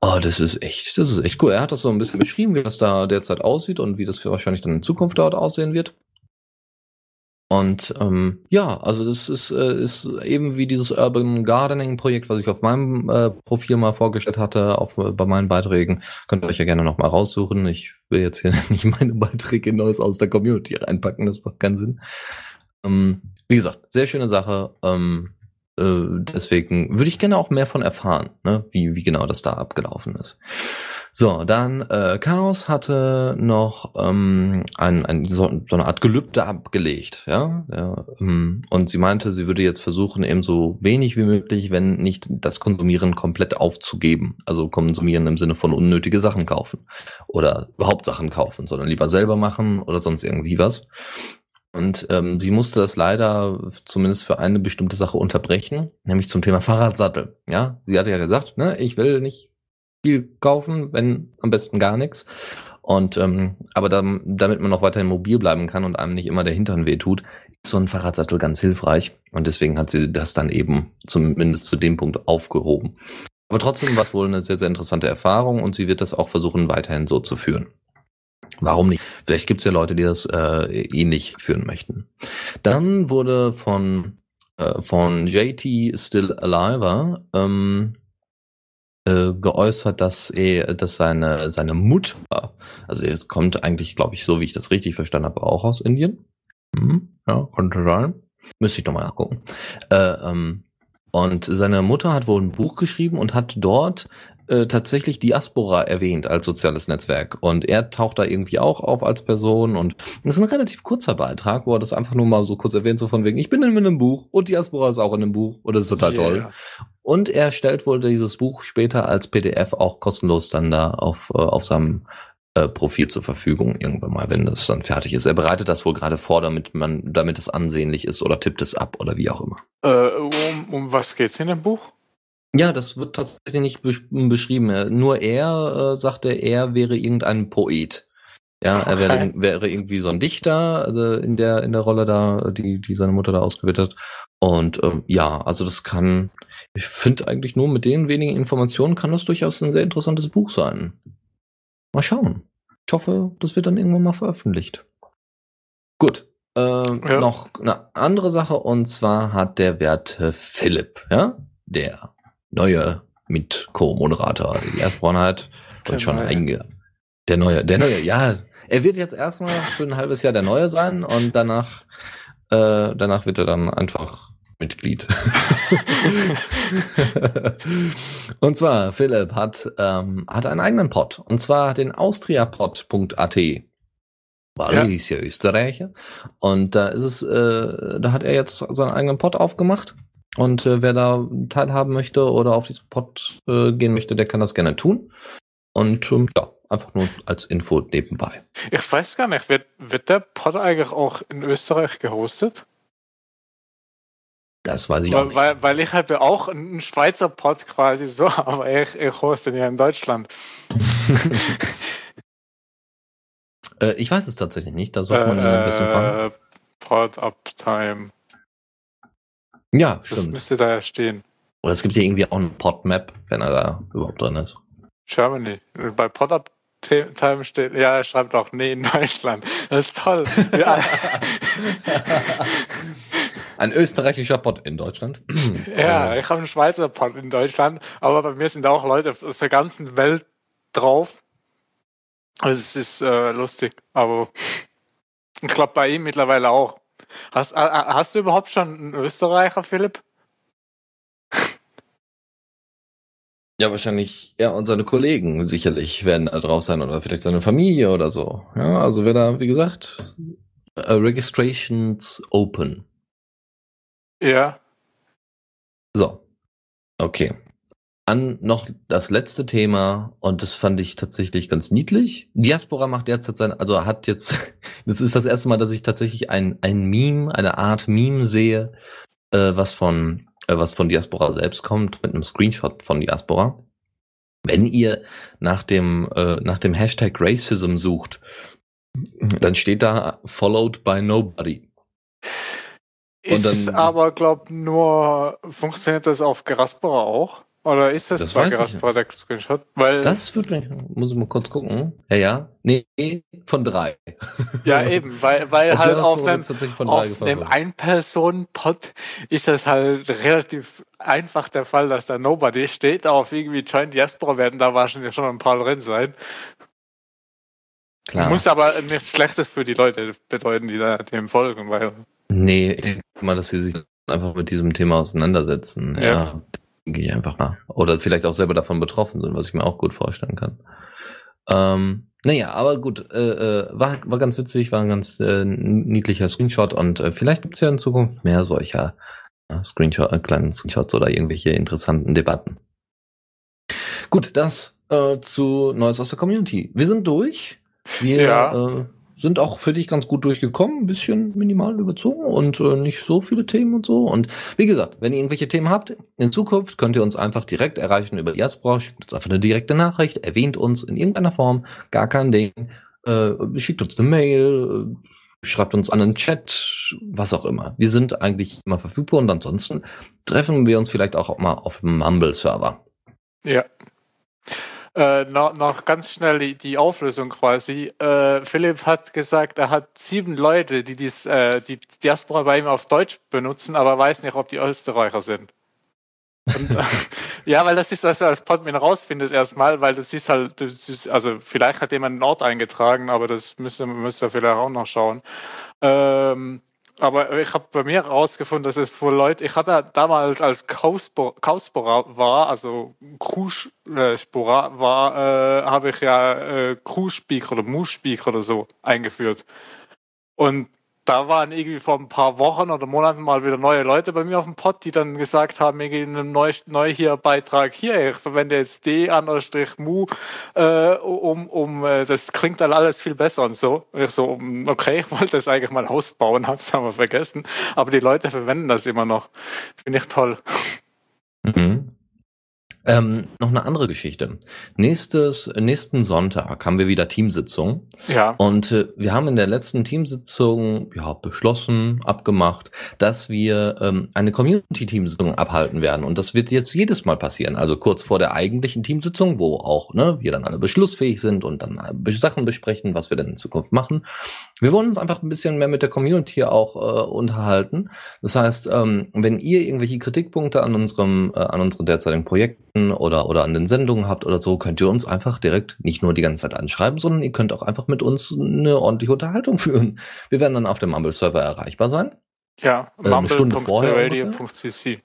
Oh, das ist echt, das ist echt cool. Er hat das so ein bisschen beschrieben, wie das da derzeit aussieht und wie das für wahrscheinlich dann in Zukunft dort aussehen wird. Und ähm, ja, also das ist, äh, ist eben wie dieses Urban Gardening Projekt, was ich auf meinem äh, Profil mal vorgestellt hatte, auf, äh, bei meinen Beiträgen. Könnt ihr euch ja gerne nochmal raussuchen. Ich will jetzt hier nicht meine Beiträge Neues aus der Community reinpacken, das macht keinen Sinn. Ähm, wie gesagt, sehr schöne Sache. Ähm, äh, deswegen würde ich gerne auch mehr von erfahren, ne? wie, wie genau das da abgelaufen ist. So, dann äh, Chaos hatte noch ähm, ein, ein, so, so eine Art Gelübde abgelegt, ja, ja ähm, und sie meinte, sie würde jetzt versuchen, eben so wenig wie möglich, wenn nicht das Konsumieren komplett aufzugeben. Also konsumieren im Sinne von unnötige Sachen kaufen oder überhaupt Sachen kaufen, sondern lieber selber machen oder sonst irgendwie was. Und ähm, sie musste das leider zumindest für eine bestimmte Sache unterbrechen, nämlich zum Thema Fahrradsattel. Ja, sie hatte ja gesagt, ne, ich will nicht viel kaufen, wenn am besten gar nichts. Und ähm, aber dann, damit man noch weiterhin mobil bleiben kann und einem nicht immer der Hintern wehtut, ist so ein Fahrradsattel ganz hilfreich. Und deswegen hat sie das dann eben zumindest zu dem Punkt aufgehoben. Aber trotzdem war es wohl eine sehr, sehr interessante Erfahrung und sie wird das auch versuchen, weiterhin so zu führen. Warum nicht? Vielleicht gibt es ja Leute, die das äh, ähnlich führen möchten. Dann wurde von, äh, von JT Still Alive ähm, äh, geäußert, dass er, dass seine, seine Mutter, also es kommt eigentlich, glaube ich, so wie ich das richtig verstanden habe, auch aus Indien. Mhm, ja, konnte sein. Müsste ich nochmal nachgucken. Äh, ähm, und seine Mutter hat wohl ein Buch geschrieben und hat dort äh, tatsächlich Diaspora erwähnt als soziales Netzwerk. Und er taucht da irgendwie auch auf als Person. Und das ist ein relativ kurzer Beitrag, wo er das einfach nur mal so kurz erwähnt, so von wegen, ich bin in einem Buch und Diaspora ist auch in einem Buch. Und das ist total yeah. toll. Und er stellt wohl dieses Buch später als PDF auch kostenlos dann da auf, äh, auf seinem äh, Profil zur Verfügung irgendwann mal, wenn das dann fertig ist. Er bereitet das wohl gerade vor, damit man, damit es ansehnlich ist oder tippt es ab oder wie auch immer. Äh, um, um was geht's in dem Buch? Ja, das wird tatsächlich nicht beschrieben. Nur er äh, sagte, er wäre irgendein Poet. Ja, er wäre, wäre irgendwie so ein Dichter also in der in der Rolle da, die die seine Mutter da ausgewählt hat. Und ähm, ja, also das kann, ich finde eigentlich nur mit den wenigen Informationen kann das durchaus ein sehr interessantes Buch sein. Mal schauen. Ich hoffe, das wird dann irgendwann mal veröffentlicht. Gut. Äh, ja. Noch eine andere Sache und zwar hat der werte Philipp, ja, der neue mit Co-Moderator, die Erstbraunheit und schon einge der neue, der neue, ja, er wird jetzt erstmal für ein halbes Jahr der neue sein und danach äh, danach wird er dann einfach Mitglied. und zwar, Philipp hat, ähm, hat einen eigenen Pod. Und zwar den austriapod.at. Weil ja. ist ja Österreicher. Und da ist es, äh, da hat er jetzt seinen eigenen Pod aufgemacht. Und äh, wer da teilhaben möchte oder auf diesen Pod äh, gehen möchte, der kann das gerne tun. Und ähm, ja, einfach nur als Info nebenbei. Ich weiß gar nicht, wird, wird der Pod eigentlich auch in Österreich gehostet? Das weiß ich weil, auch nicht. Weil, weil ich habe ja auch einen Schweizer Pod quasi so, aber ich, ich hoste ja in Deutschland. Äh, ich weiß es tatsächlich nicht, da sollte man ihn ein bisschen fragen. Äh, Pod Uptime. Ja, Das stimmt. müsste da ja stehen. Oder es gibt ja irgendwie auch eine Podmap, wenn er da überhaupt drin ist. Germany. Bei Pod Uptime steht, ja, er schreibt auch, nee, in Deutschland. Das ist toll. Ja, Ein österreichischer Pod in Deutschland. ja ich habe einen Schweizer Pod in Deutschland, aber bei mir sind auch Leute aus der ganzen Welt drauf. Also es ist äh, lustig, aber ich glaube bei ihm mittlerweile auch. Hast, hast du überhaupt schon einen Österreicher, Philipp? Ja, wahrscheinlich er und seine Kollegen sicherlich werden da drauf sein oder vielleicht seine Familie oder so. Ja, also wer da, wie gesagt, äh, Registrations open. Ja. So. Okay. An noch das letzte Thema und das fand ich tatsächlich ganz niedlich. Diaspora macht derzeit sein, also hat jetzt, das ist das erste Mal, dass ich tatsächlich ein, ein Meme, eine Art Meme sehe, äh, was von, äh, was von Diaspora selbst kommt, mit einem Screenshot von Diaspora. Wenn ihr nach dem, äh, nach dem Hashtag Racism sucht, dann steht da followed by nobody. Und Ist dann- aber, glaub nur, funktioniert das auf Geraspora auch? Oder ist das, Das Geraspora der Screenshot? Weil, Das wird mich, muss ich mal kurz gucken. Ja, ja. Nee, von drei. ja eben, weil, weil halt auf dem, auf dem. Ein-Personen-Pod ist das halt relativ einfach der Fall, dass da Nobody steht. Auf irgendwie Join Diaspora werden da wahrscheinlich schon ein paar drin sein. Klar. Muss aber nichts Schlechtes für die Leute bedeuten, die da dem folgen, weil nee, ich denke mal, dass sie sich einfach mit diesem Thema auseinandersetzen. Ja. Ja. Denke ich einfach mal. Oder vielleicht auch selber davon betroffen sind, was ich mir auch gut vorstellen kann. Ähm, naja, aber gut, äh, äh, war, war ganz witzig, war ein ganz äh, niedlicher Screenshot und äh, vielleicht gibt's ja in Zukunft mehr solcher äh, Screenshot, äh, kleinen Screenshots oder irgendwelche interessanten Debatten. Gut, das äh, zu Neues aus der Community. Wir sind durch. Wir Ja. äh, sind auch für dich ganz gut durchgekommen, ein bisschen minimal überzogen und äh, nicht so viele Themen und so. Und wie gesagt, wenn ihr irgendwelche Themen habt, in Zukunft könnt ihr uns einfach direkt erreichen über Diaspora, schickt uns einfach eine direkte Nachricht, erwähnt uns in irgendeiner Form, gar kein Ding, äh, schickt uns eine Mail, äh, schreibt uns an einen Chat, was auch immer. Wir sind eigentlich immer verfügbar und ansonsten treffen wir uns vielleicht auch mal auf dem Mumble-Server. Ja. Äh, noch, noch ganz schnell die, die Auflösung quasi. Äh, Philipp hat gesagt, er hat sieben Leute, die dies, äh, die Diaspora bei ihm auf Deutsch benutzen, aber weiß nicht, ob die Österreicher sind. Und, ja, weil das ist, was du als Podmin rausfindest erstmal, weil du siehst halt, du siehst, also vielleicht hat jemand einen Ort eingetragen, aber das müsste, müsste vielleicht auch noch schauen. Ähm, aber ich habe bei mir herausgefunden, dass es wohl Leute, ich habe ja damals als Kauspora war, also Kruspora war, äh, habe ich ja äh, Kruspeak oder Moospeak oder so eingeführt. Und da waren irgendwie vor ein paar Wochen oder Monaten mal wieder neue Leute bei mir auf dem Pod, die dann gesagt haben, irgendwie in einem neu, neu hier Beitrag, hier, ich verwende jetzt D Anstrich Mu, äh, um, um, äh, das klingt dann alles viel besser und so. Und ich so, mm, okay, ich wollte das eigentlich mal ausbauen, hab's aber vergessen. Aber die Leute verwenden das immer noch. Finde ich toll. Mhm. Ähm, noch eine andere Geschichte. Nächstes, nächsten Sonntag haben wir wieder Teamsitzung. Ja. Und äh, wir haben in der letzten Teamsitzung ja, beschlossen, abgemacht, dass wir ähm, eine Community-Teamsitzung abhalten werden. Und das wird jetzt jedes Mal passieren. Also kurz vor der eigentlichen Teamsitzung, wo auch ne, wir dann alle beschlussfähig sind und dann äh, Sachen besprechen, was wir denn in Zukunft machen. Wir wollen uns einfach ein bisschen mehr mit der Community auch äh, unterhalten. Das heißt, ähm, wenn ihr irgendwelche Kritikpunkte an unserem, äh, an unseren derzeitigen Projekten oder, oder an den Sendungen habt oder so, könnt ihr uns einfach direkt nicht nur die ganze Zeit anschreiben, sondern ihr könnt auch einfach mit uns eine ordentliche Unterhaltung führen. Wir werden dann auf dem Mumble-Server erreichbar sein. Ja, Äh, mumble.radio.cc.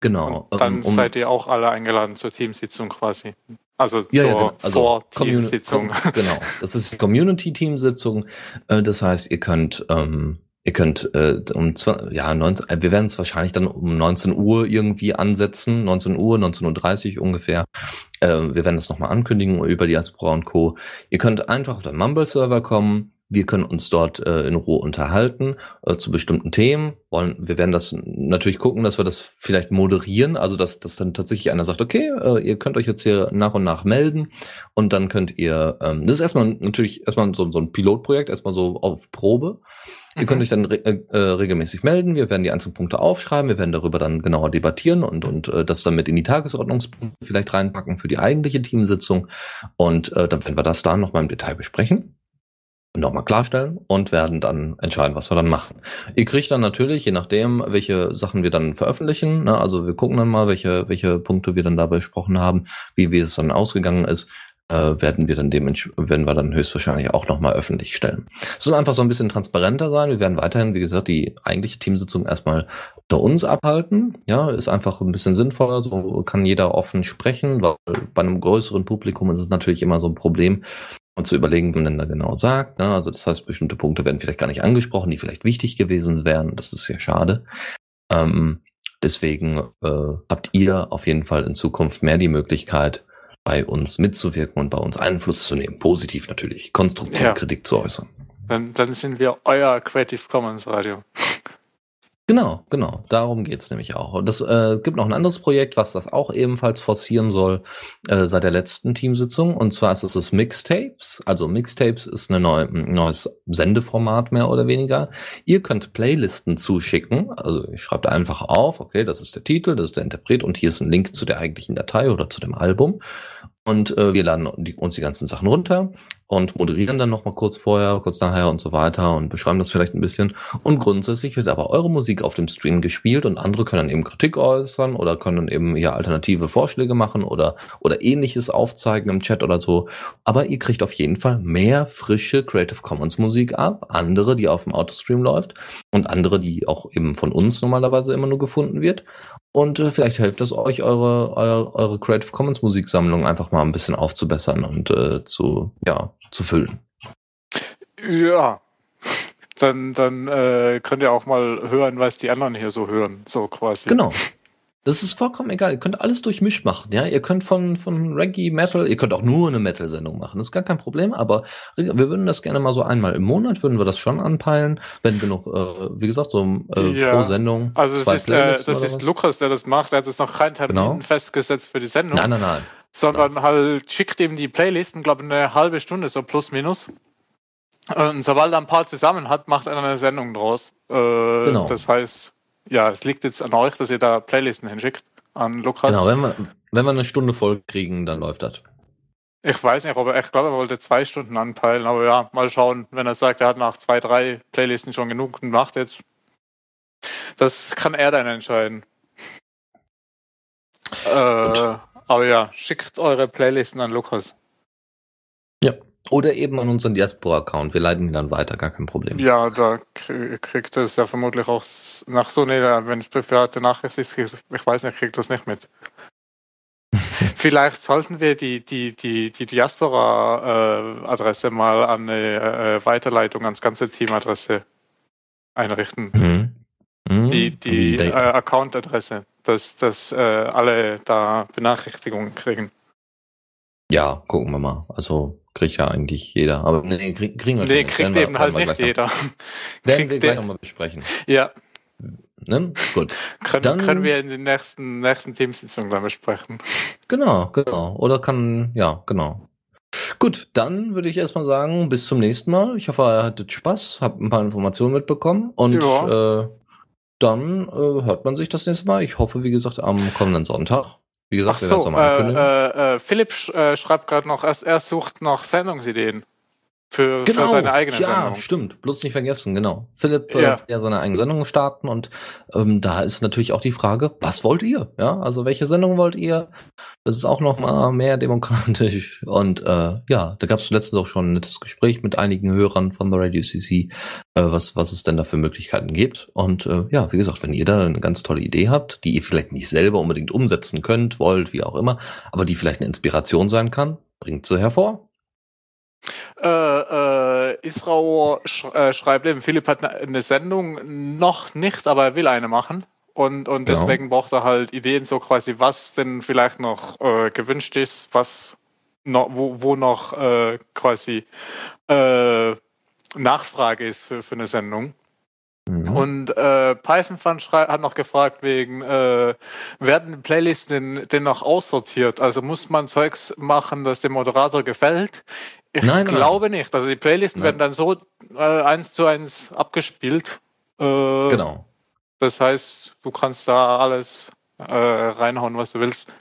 Genau. Und dann ähm, um- seid ihr auch alle eingeladen zur Teamsitzung quasi. Also Ja, zur ja, genau. Also Vor-Teamsitzung. Communi- Genau. Das ist die Community-Teamsitzung. Äh, Das heißt, ihr könnt, ähm, ihr könnt äh, um ja, 19, äh, wir werden es wahrscheinlich dann um 19 Uhr irgendwie ansetzen, 19 Uhr, 19.30 Uhr ungefähr. Äh, wir werden das nochmal ankündigen über Diaspora und Co. Ihr könnt einfach auf den Mumble-Server kommen, Wir können uns dort äh, in Ruhe unterhalten äh, zu bestimmten Themen. Wollen, wir werden das natürlich gucken, dass wir das vielleicht moderieren, also dass, dass dann tatsächlich einer sagt, okay, äh, ihr könnt euch jetzt hier nach und nach melden und dann könnt ihr, ähm, das ist erstmal natürlich erstmal so, so ein Pilotprojekt, erstmal so auf Probe. Ihr mhm. könnt euch dann re äh, äh, regelmäßig melden. Wir werden die einzelnen Punkte aufschreiben. Wir werden darüber dann genauer debattieren und, und äh, das dann mit in die Tagesordnungspunkte vielleicht reinpacken für die eigentliche Teamsitzung. Und äh, dann werden wir das da nochmal im Detail besprechen nochmal klarstellen und werden dann entscheiden, was wir dann machen. Ihr kriegt dann natürlich, je nachdem, welche Sachen wir dann veröffentlichen, ne, also wir gucken dann mal, welche, welche Punkte wir dann da besprochen haben, wie, wie es dann ausgegangen ist, äh, werden wir dann dementsprechend, werden wir dann höchstwahrscheinlich auch nochmal öffentlich stellen. Es soll einfach so ein bisschen transparenter sein. Wir werden weiterhin, wie gesagt, die eigentliche Teamsitzung erstmal unter uns abhalten. Ja, ist einfach ein bisschen sinnvoller. So kann jeder offen sprechen, weil bei einem größeren Publikum ist es natürlich immer so ein Problem, und zu überlegen, was man da genau sagt. Ne? Also das heißt, bestimmte Punkte werden vielleicht gar nicht angesprochen, die vielleicht wichtig gewesen wären. Das ist ja schade. Ähm, deswegen äh, habt ihr auf jeden Fall in Zukunft mehr die Möglichkeit, bei uns mitzuwirken und bei uns Einfluss zu nehmen. Positiv natürlich, konstruktive ja. Kritik zu äußern. Dann, dann sind wir euer Creative Commons Radio. Genau, genau. Darum geht's nämlich auch. Und das äh, gibt noch ein anderes Projekt, was das auch ebenfalls forcieren soll äh, seit der letzten Teamsitzung. Und zwar ist es das Mixtapes. Also Mixtapes ist eine neue, ein neues Sendeformat mehr oder weniger. Ihr könnt Playlisten zuschicken. Also ihr schreibt einfach auf, okay, das ist der Titel, das ist der Interpret und hier ist ein Link zu der eigentlichen Datei oder zu dem Album. Und äh, wir laden uns die ganzen Sachen runter und moderieren dann nochmal kurz vorher, kurz nachher und so weiter und beschreiben das vielleicht ein bisschen. Und grundsätzlich wird aber eure Musik auf dem Stream gespielt und andere können dann eben Kritik äußern oder können dann eben ja alternative Vorschläge machen oder, oder ähnliches aufzeigen im Chat oder so. Aber ihr kriegt auf jeden Fall mehr frische Creative Commons Musik ab, andere, die auf dem Autostream läuft und andere, die auch eben von uns normalerweise immer nur gefunden wird. Und äh, vielleicht hilft es euch, eure, eure, eure Creative Commons Musiksammlung einfach mal ein bisschen aufzubessern und äh, zu, ja, zu füllen. Ja. Dann, dann äh, könnt ihr auch mal hören, was die anderen hier so hören, so quasi. Genau. Das ist vollkommen egal. Ihr könnt alles durchmischt machen, ja. Ihr könnt von, von Reggae, Metal, ihr könnt auch nur eine Metal-Sendung machen. Das ist gar kein Problem, aber wir würden das gerne mal so einmal im Monat, würden wir das schon anpeilen, wenn genug, äh, wie gesagt, so äh, ja. pro Sendung. Also das ist, äh, das ist Lukas, der das macht. Er hat jetzt noch keinen Termin genau. festgesetzt für die Sendung. Nein, nein, nein. Sondern nein. halt schickt ihm die Playlisten, glaube ich, eine halbe Stunde, so plus minus. Und sobald er ein paar zusammen hat, macht er eine Sendung draus. Äh, genau. Das heißt, ja, es liegt jetzt an euch, dass ihr da Playlisten hinschickt an Lukas. Genau, wenn wir, wenn wir eine Stunde voll kriegen, dann läuft das. Ich weiß nicht, ob er, ich glaube, er wollte zwei Stunden anpeilen, aber ja, mal schauen, wenn er sagt, er hat nach zwei, drei Playlisten schon genug und macht jetzt. Das kann er dann entscheiden. Äh, aber ja, schickt eure Playlisten an Lukas. Oder eben an unseren Diaspora-Account. Wir leiten ihn dann weiter, gar kein Problem. Ja, da kriegt es ja vermutlich auch nach so einer, wenn es private Nachricht ist, ich weiß nicht, kriegt das nicht mit. Vielleicht sollten wir die, die, die, die Diaspora-Adresse mal an eine äh, Weiterleitung ans ganze Team-Adresse einrichten. Mhm. Mhm. Die, die äh, Account-Adresse, dass, dass äh, alle da Benachrichtigungen kriegen. Ja, gucken wir mal. Also kriegt ja eigentlich jeder. Aber nee, krieg, kriegen wir Nee, kriegt eben halt nicht jeder. Werden wir gleich nochmal besprechen. Ja. Ne? Gut. können, dann, können wir in den nächsten, nächsten Teamsitzungen dann besprechen. Genau, genau. Oder kann, ja, genau. Gut, dann würde ich erstmal sagen, bis zum nächsten Mal. Ich hoffe, ihr hattet Spaß, habt ein paar Informationen mitbekommen und ja. äh, dann äh, hört man sich das nächste Mal. Ich hoffe, wie gesagt, am kommenden Sonntag. Wie gesagt, Ach so, äh, äh, äh, Philipp sch äh, schreibt gerade noch, er, er sucht noch Sendungsideen. Für, genau, für seine eigene ja, Sendung. stimmt. Bloß nicht vergessen, genau. Philipp äh, ja. ja seine eigene Sendung starten und ähm, da ist natürlich auch die Frage, was wollt ihr? Ja, also welche Sendung wollt ihr? Das ist auch noch mal mehr demokratisch und äh, ja, da gab es letztens auch schon ein nettes Gespräch mit einigen Hörern von The Radio CC, äh, was was es denn da für Möglichkeiten gibt und äh, ja, wie gesagt, wenn ihr da eine ganz tolle Idee habt, die ihr vielleicht nicht selber unbedingt umsetzen könnt, wollt, wie auch immer, aber die vielleicht eine Inspiration sein kann, bringt sie hervor. Äh, äh, Israel sch äh, schreibt eben, Philipp hat eine Sendung noch nicht, aber er will eine machen. Und, und genau. deswegen braucht er halt Ideen, so quasi, was denn vielleicht noch äh, gewünscht ist, was noch, wo, wo noch äh, quasi äh, Nachfrage ist für, für eine Sendung. Mhm. Und äh, Python Fund hat noch gefragt wegen, äh, werden Playlisten denn, denn noch aussortiert? Also muss man Zeugs machen, das dem Moderator gefällt? Ich nein, glaube nein. nicht. Also die Playlisten nein. werden dann so äh, eins zu eins abgespielt. Äh, genau. Das heißt, du kannst da alles äh, reinhauen, was du willst.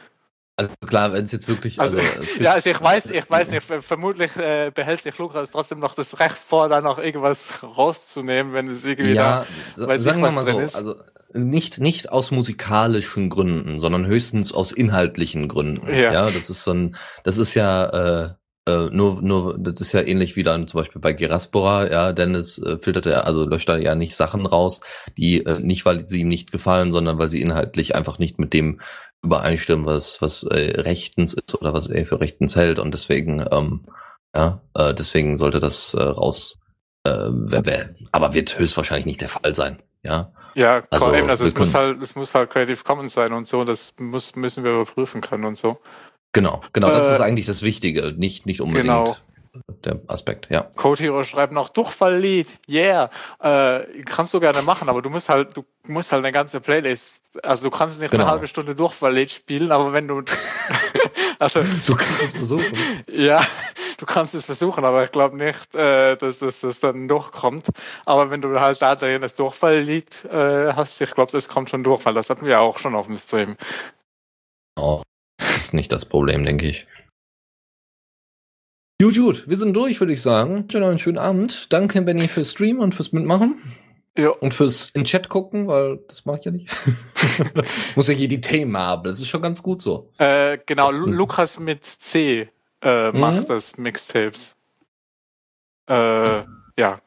Also klar, wenn es jetzt wirklich. Also, also ja, also ich weiß, ich weiß nicht, vermutlich äh, behält sich Lukas trotzdem noch das Recht vor, da noch irgendwas rauszunehmen, wenn es irgendwie ja, da, weiß sagen wir mal so, ist. also nicht, nicht aus musikalischen Gründen, sondern höchstens aus inhaltlichen Gründen. Ja, ja das ist so ein, das ist ja, äh, äh, nur, nur, das ist ja ähnlich wie dann zum Beispiel bei Geraspora, ja, Dennis äh, filtert er, also löscht da ja nicht Sachen raus, die äh, nicht, weil sie ihm nicht gefallen, sondern weil sie inhaltlich einfach nicht mit dem übereinstimmen, was, was äh, rechtens ist oder was er für rechtens hält. Und deswegen, ähm, ja, äh, deswegen sollte das äh, raus. Äh, wer, wer, aber wird höchstwahrscheinlich nicht der Fall sein. Ja, ja also, eben, also es muss halt, es muss halt Creative Commons sein und so, das muss, müssen wir überprüfen können und so. Genau, genau, das äh, ist eigentlich das Wichtige, nicht, nicht unbedingt. Genau der Aspekt, ja. Code Hero schreibt noch Durchfalllied, yeah. Äh, kannst du gerne machen, aber du musst halt, du musst halt eine ganze Playlist, also du kannst nicht genau. eine halbe Stunde Durchfalllied spielen, aber wenn du, also du kannst es versuchen. Ja, du kannst es versuchen, aber ich glaube nicht, äh, dass das dass dann durchkommt. Aber wenn du halt da drin das Durchfalllied äh, hast, ich glaube, das kommt schon durch, weil das hatten wir auch schon auf dem Stream. Oh, das ist nicht das Problem, denke ich. Gut, gut, wir sind durch, würde ich sagen. Schön einen schönen Abend. Danke, Benny, fürs Stream und fürs Mitmachen. Ja. Und fürs in Chat gucken, weil das mache ich ja nicht. Muss ja hier die Themen haben. Das ist schon ganz gut so. Äh, genau, Lu hm. Lukas mit C äh, mhm. macht das Mixtapes. Äh, ja.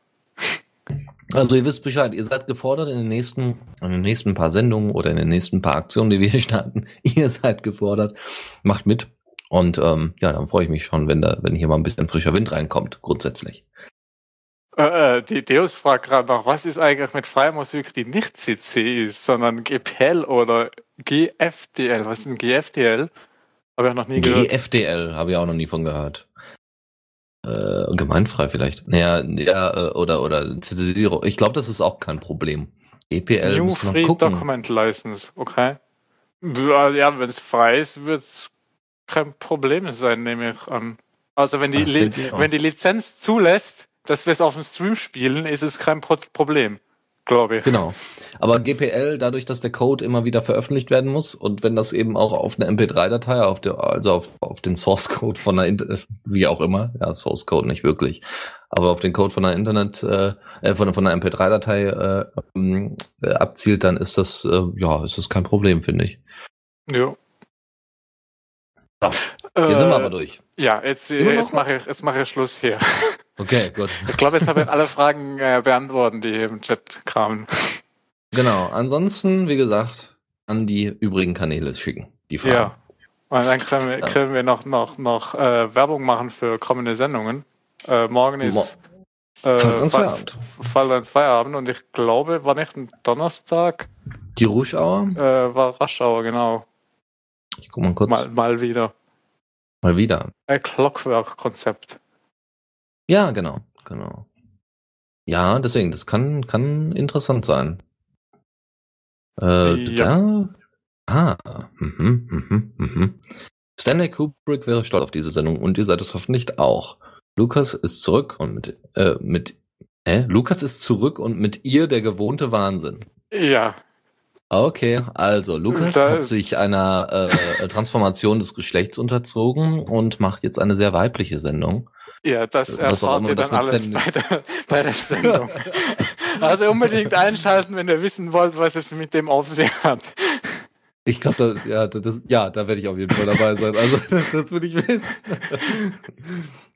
Also ihr wisst Bescheid, ihr seid gefordert in den nächsten, in den nächsten paar Sendungen oder in den nächsten paar Aktionen, die wir hier starten. Ihr seid gefordert. Macht mit. Und ähm, ja, dann freue ich mich schon, wenn da, wenn hier mal ein bisschen frischer Wind reinkommt, grundsätzlich. Äh, äh die Deus fragt gerade noch, was ist eigentlich mit freier Musik, die nicht CC ist, sondern GPL oder GFDL? Was ist ein GFDL? Habe ich noch nie gehört. GFDL habe ich auch noch nie von gehört. Äh, gemeinfrei vielleicht. Naja, ja, äh, oder, oder CC Ich glaube, das ist auch kein Problem. EPL New Free Document License, okay. Ja, wenn es frei ist, wird es kein Problem sein, nehme ich an. Also wenn die, Li wenn die Lizenz zulässt, dass wir es auf dem Stream spielen, ist es kein Pro Problem, glaube ich. Genau. Aber GPL, dadurch, dass der Code immer wieder veröffentlicht werden muss und wenn das eben auch auf eine MP3-Datei, auf der, also auf, auf den Source Code von einer, wie auch immer, ja, Source Code nicht wirklich, aber auf den Code von einer Internet, äh, äh von, von einer MP3-Datei äh, ähm, äh, abzielt, dann ist das, äh, ja, ist das kein Problem, finde ich. Ja. So, jetzt sind wir aber durch. Ja, jetzt, jetzt mache ich, jetzt mach ich Schluss hier. Okay, gut. Ich glaube, jetzt habe ich alle Fragen äh, beantworten, die hier im Chat kamen. Genau. Ansonsten, wie gesagt, an die übrigen Kanäle schicken. Die Fragen. Ja. Und dann können wir, können wir noch, noch, noch äh, Werbung machen für kommende Sendungen. Äh, morgen ist Mo äh, Feierabend. Fall ins Feierabend und ich glaube, war nicht ein Donnerstag. Die Ruschauer? Äh, war Raschauer, genau. Ich guck mal kurz. Mal, mal wieder. Mal wieder. Ein Clockwork-Konzept. Ja, genau, genau. Ja, deswegen, das kann, kann interessant sein. Äh, ja. Da? Ah, mhm, mhm, mhm. Stanley Kubrick wäre stolz auf diese Sendung und ihr seid es hoffentlich auch. Lukas ist zurück und mit, äh, mit, hä? Lukas ist zurück und mit ihr der gewohnte Wahnsinn. Ja, Okay, also Lukas da hat sich einer äh, äh, Transformation des Geschlechts unterzogen und macht jetzt eine sehr weibliche Sendung. Ja, das erfahrt ihr dann alles bei der, bei der Sendung. also unbedingt einschalten, wenn ihr wissen wollt, was es mit dem auf sich hat. Ich glaube, da, ja, das, ja, da werde ich auf jeden Fall dabei sein. Also, das, das will ich wissen.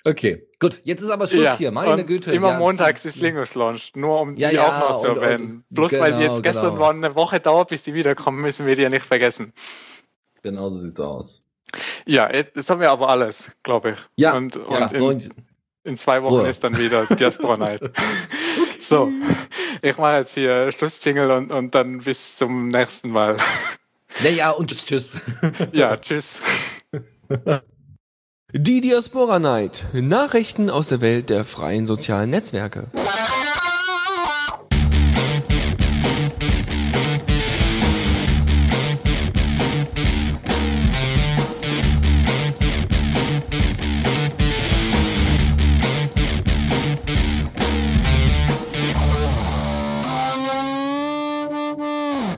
Okay, gut. Jetzt ist aber Schluss ja, hier. Meine Güte. Immer ja, montags ist Linux Launch. Nur um ja, die auch noch zu erwähnen. Bloß genau, weil die jetzt gestern genau. waren, eine Woche dauert, bis die wiederkommen, müssen wir die ja nicht vergessen. Genau so sieht's aus. Ja, jetzt haben wir aber alles, glaube ich. Ja. Und, und so in, in, zwei Wochen Ruhe. ist dann wieder Diaspora Night. okay. So, ich mache jetzt hier Schlussjingle und, und dann bis zum nächsten Mal. Naja, und tschüss. ja, tschüss. Die Diaspora Night. Nachrichten aus der Welt der freien sozialen Netzwerke.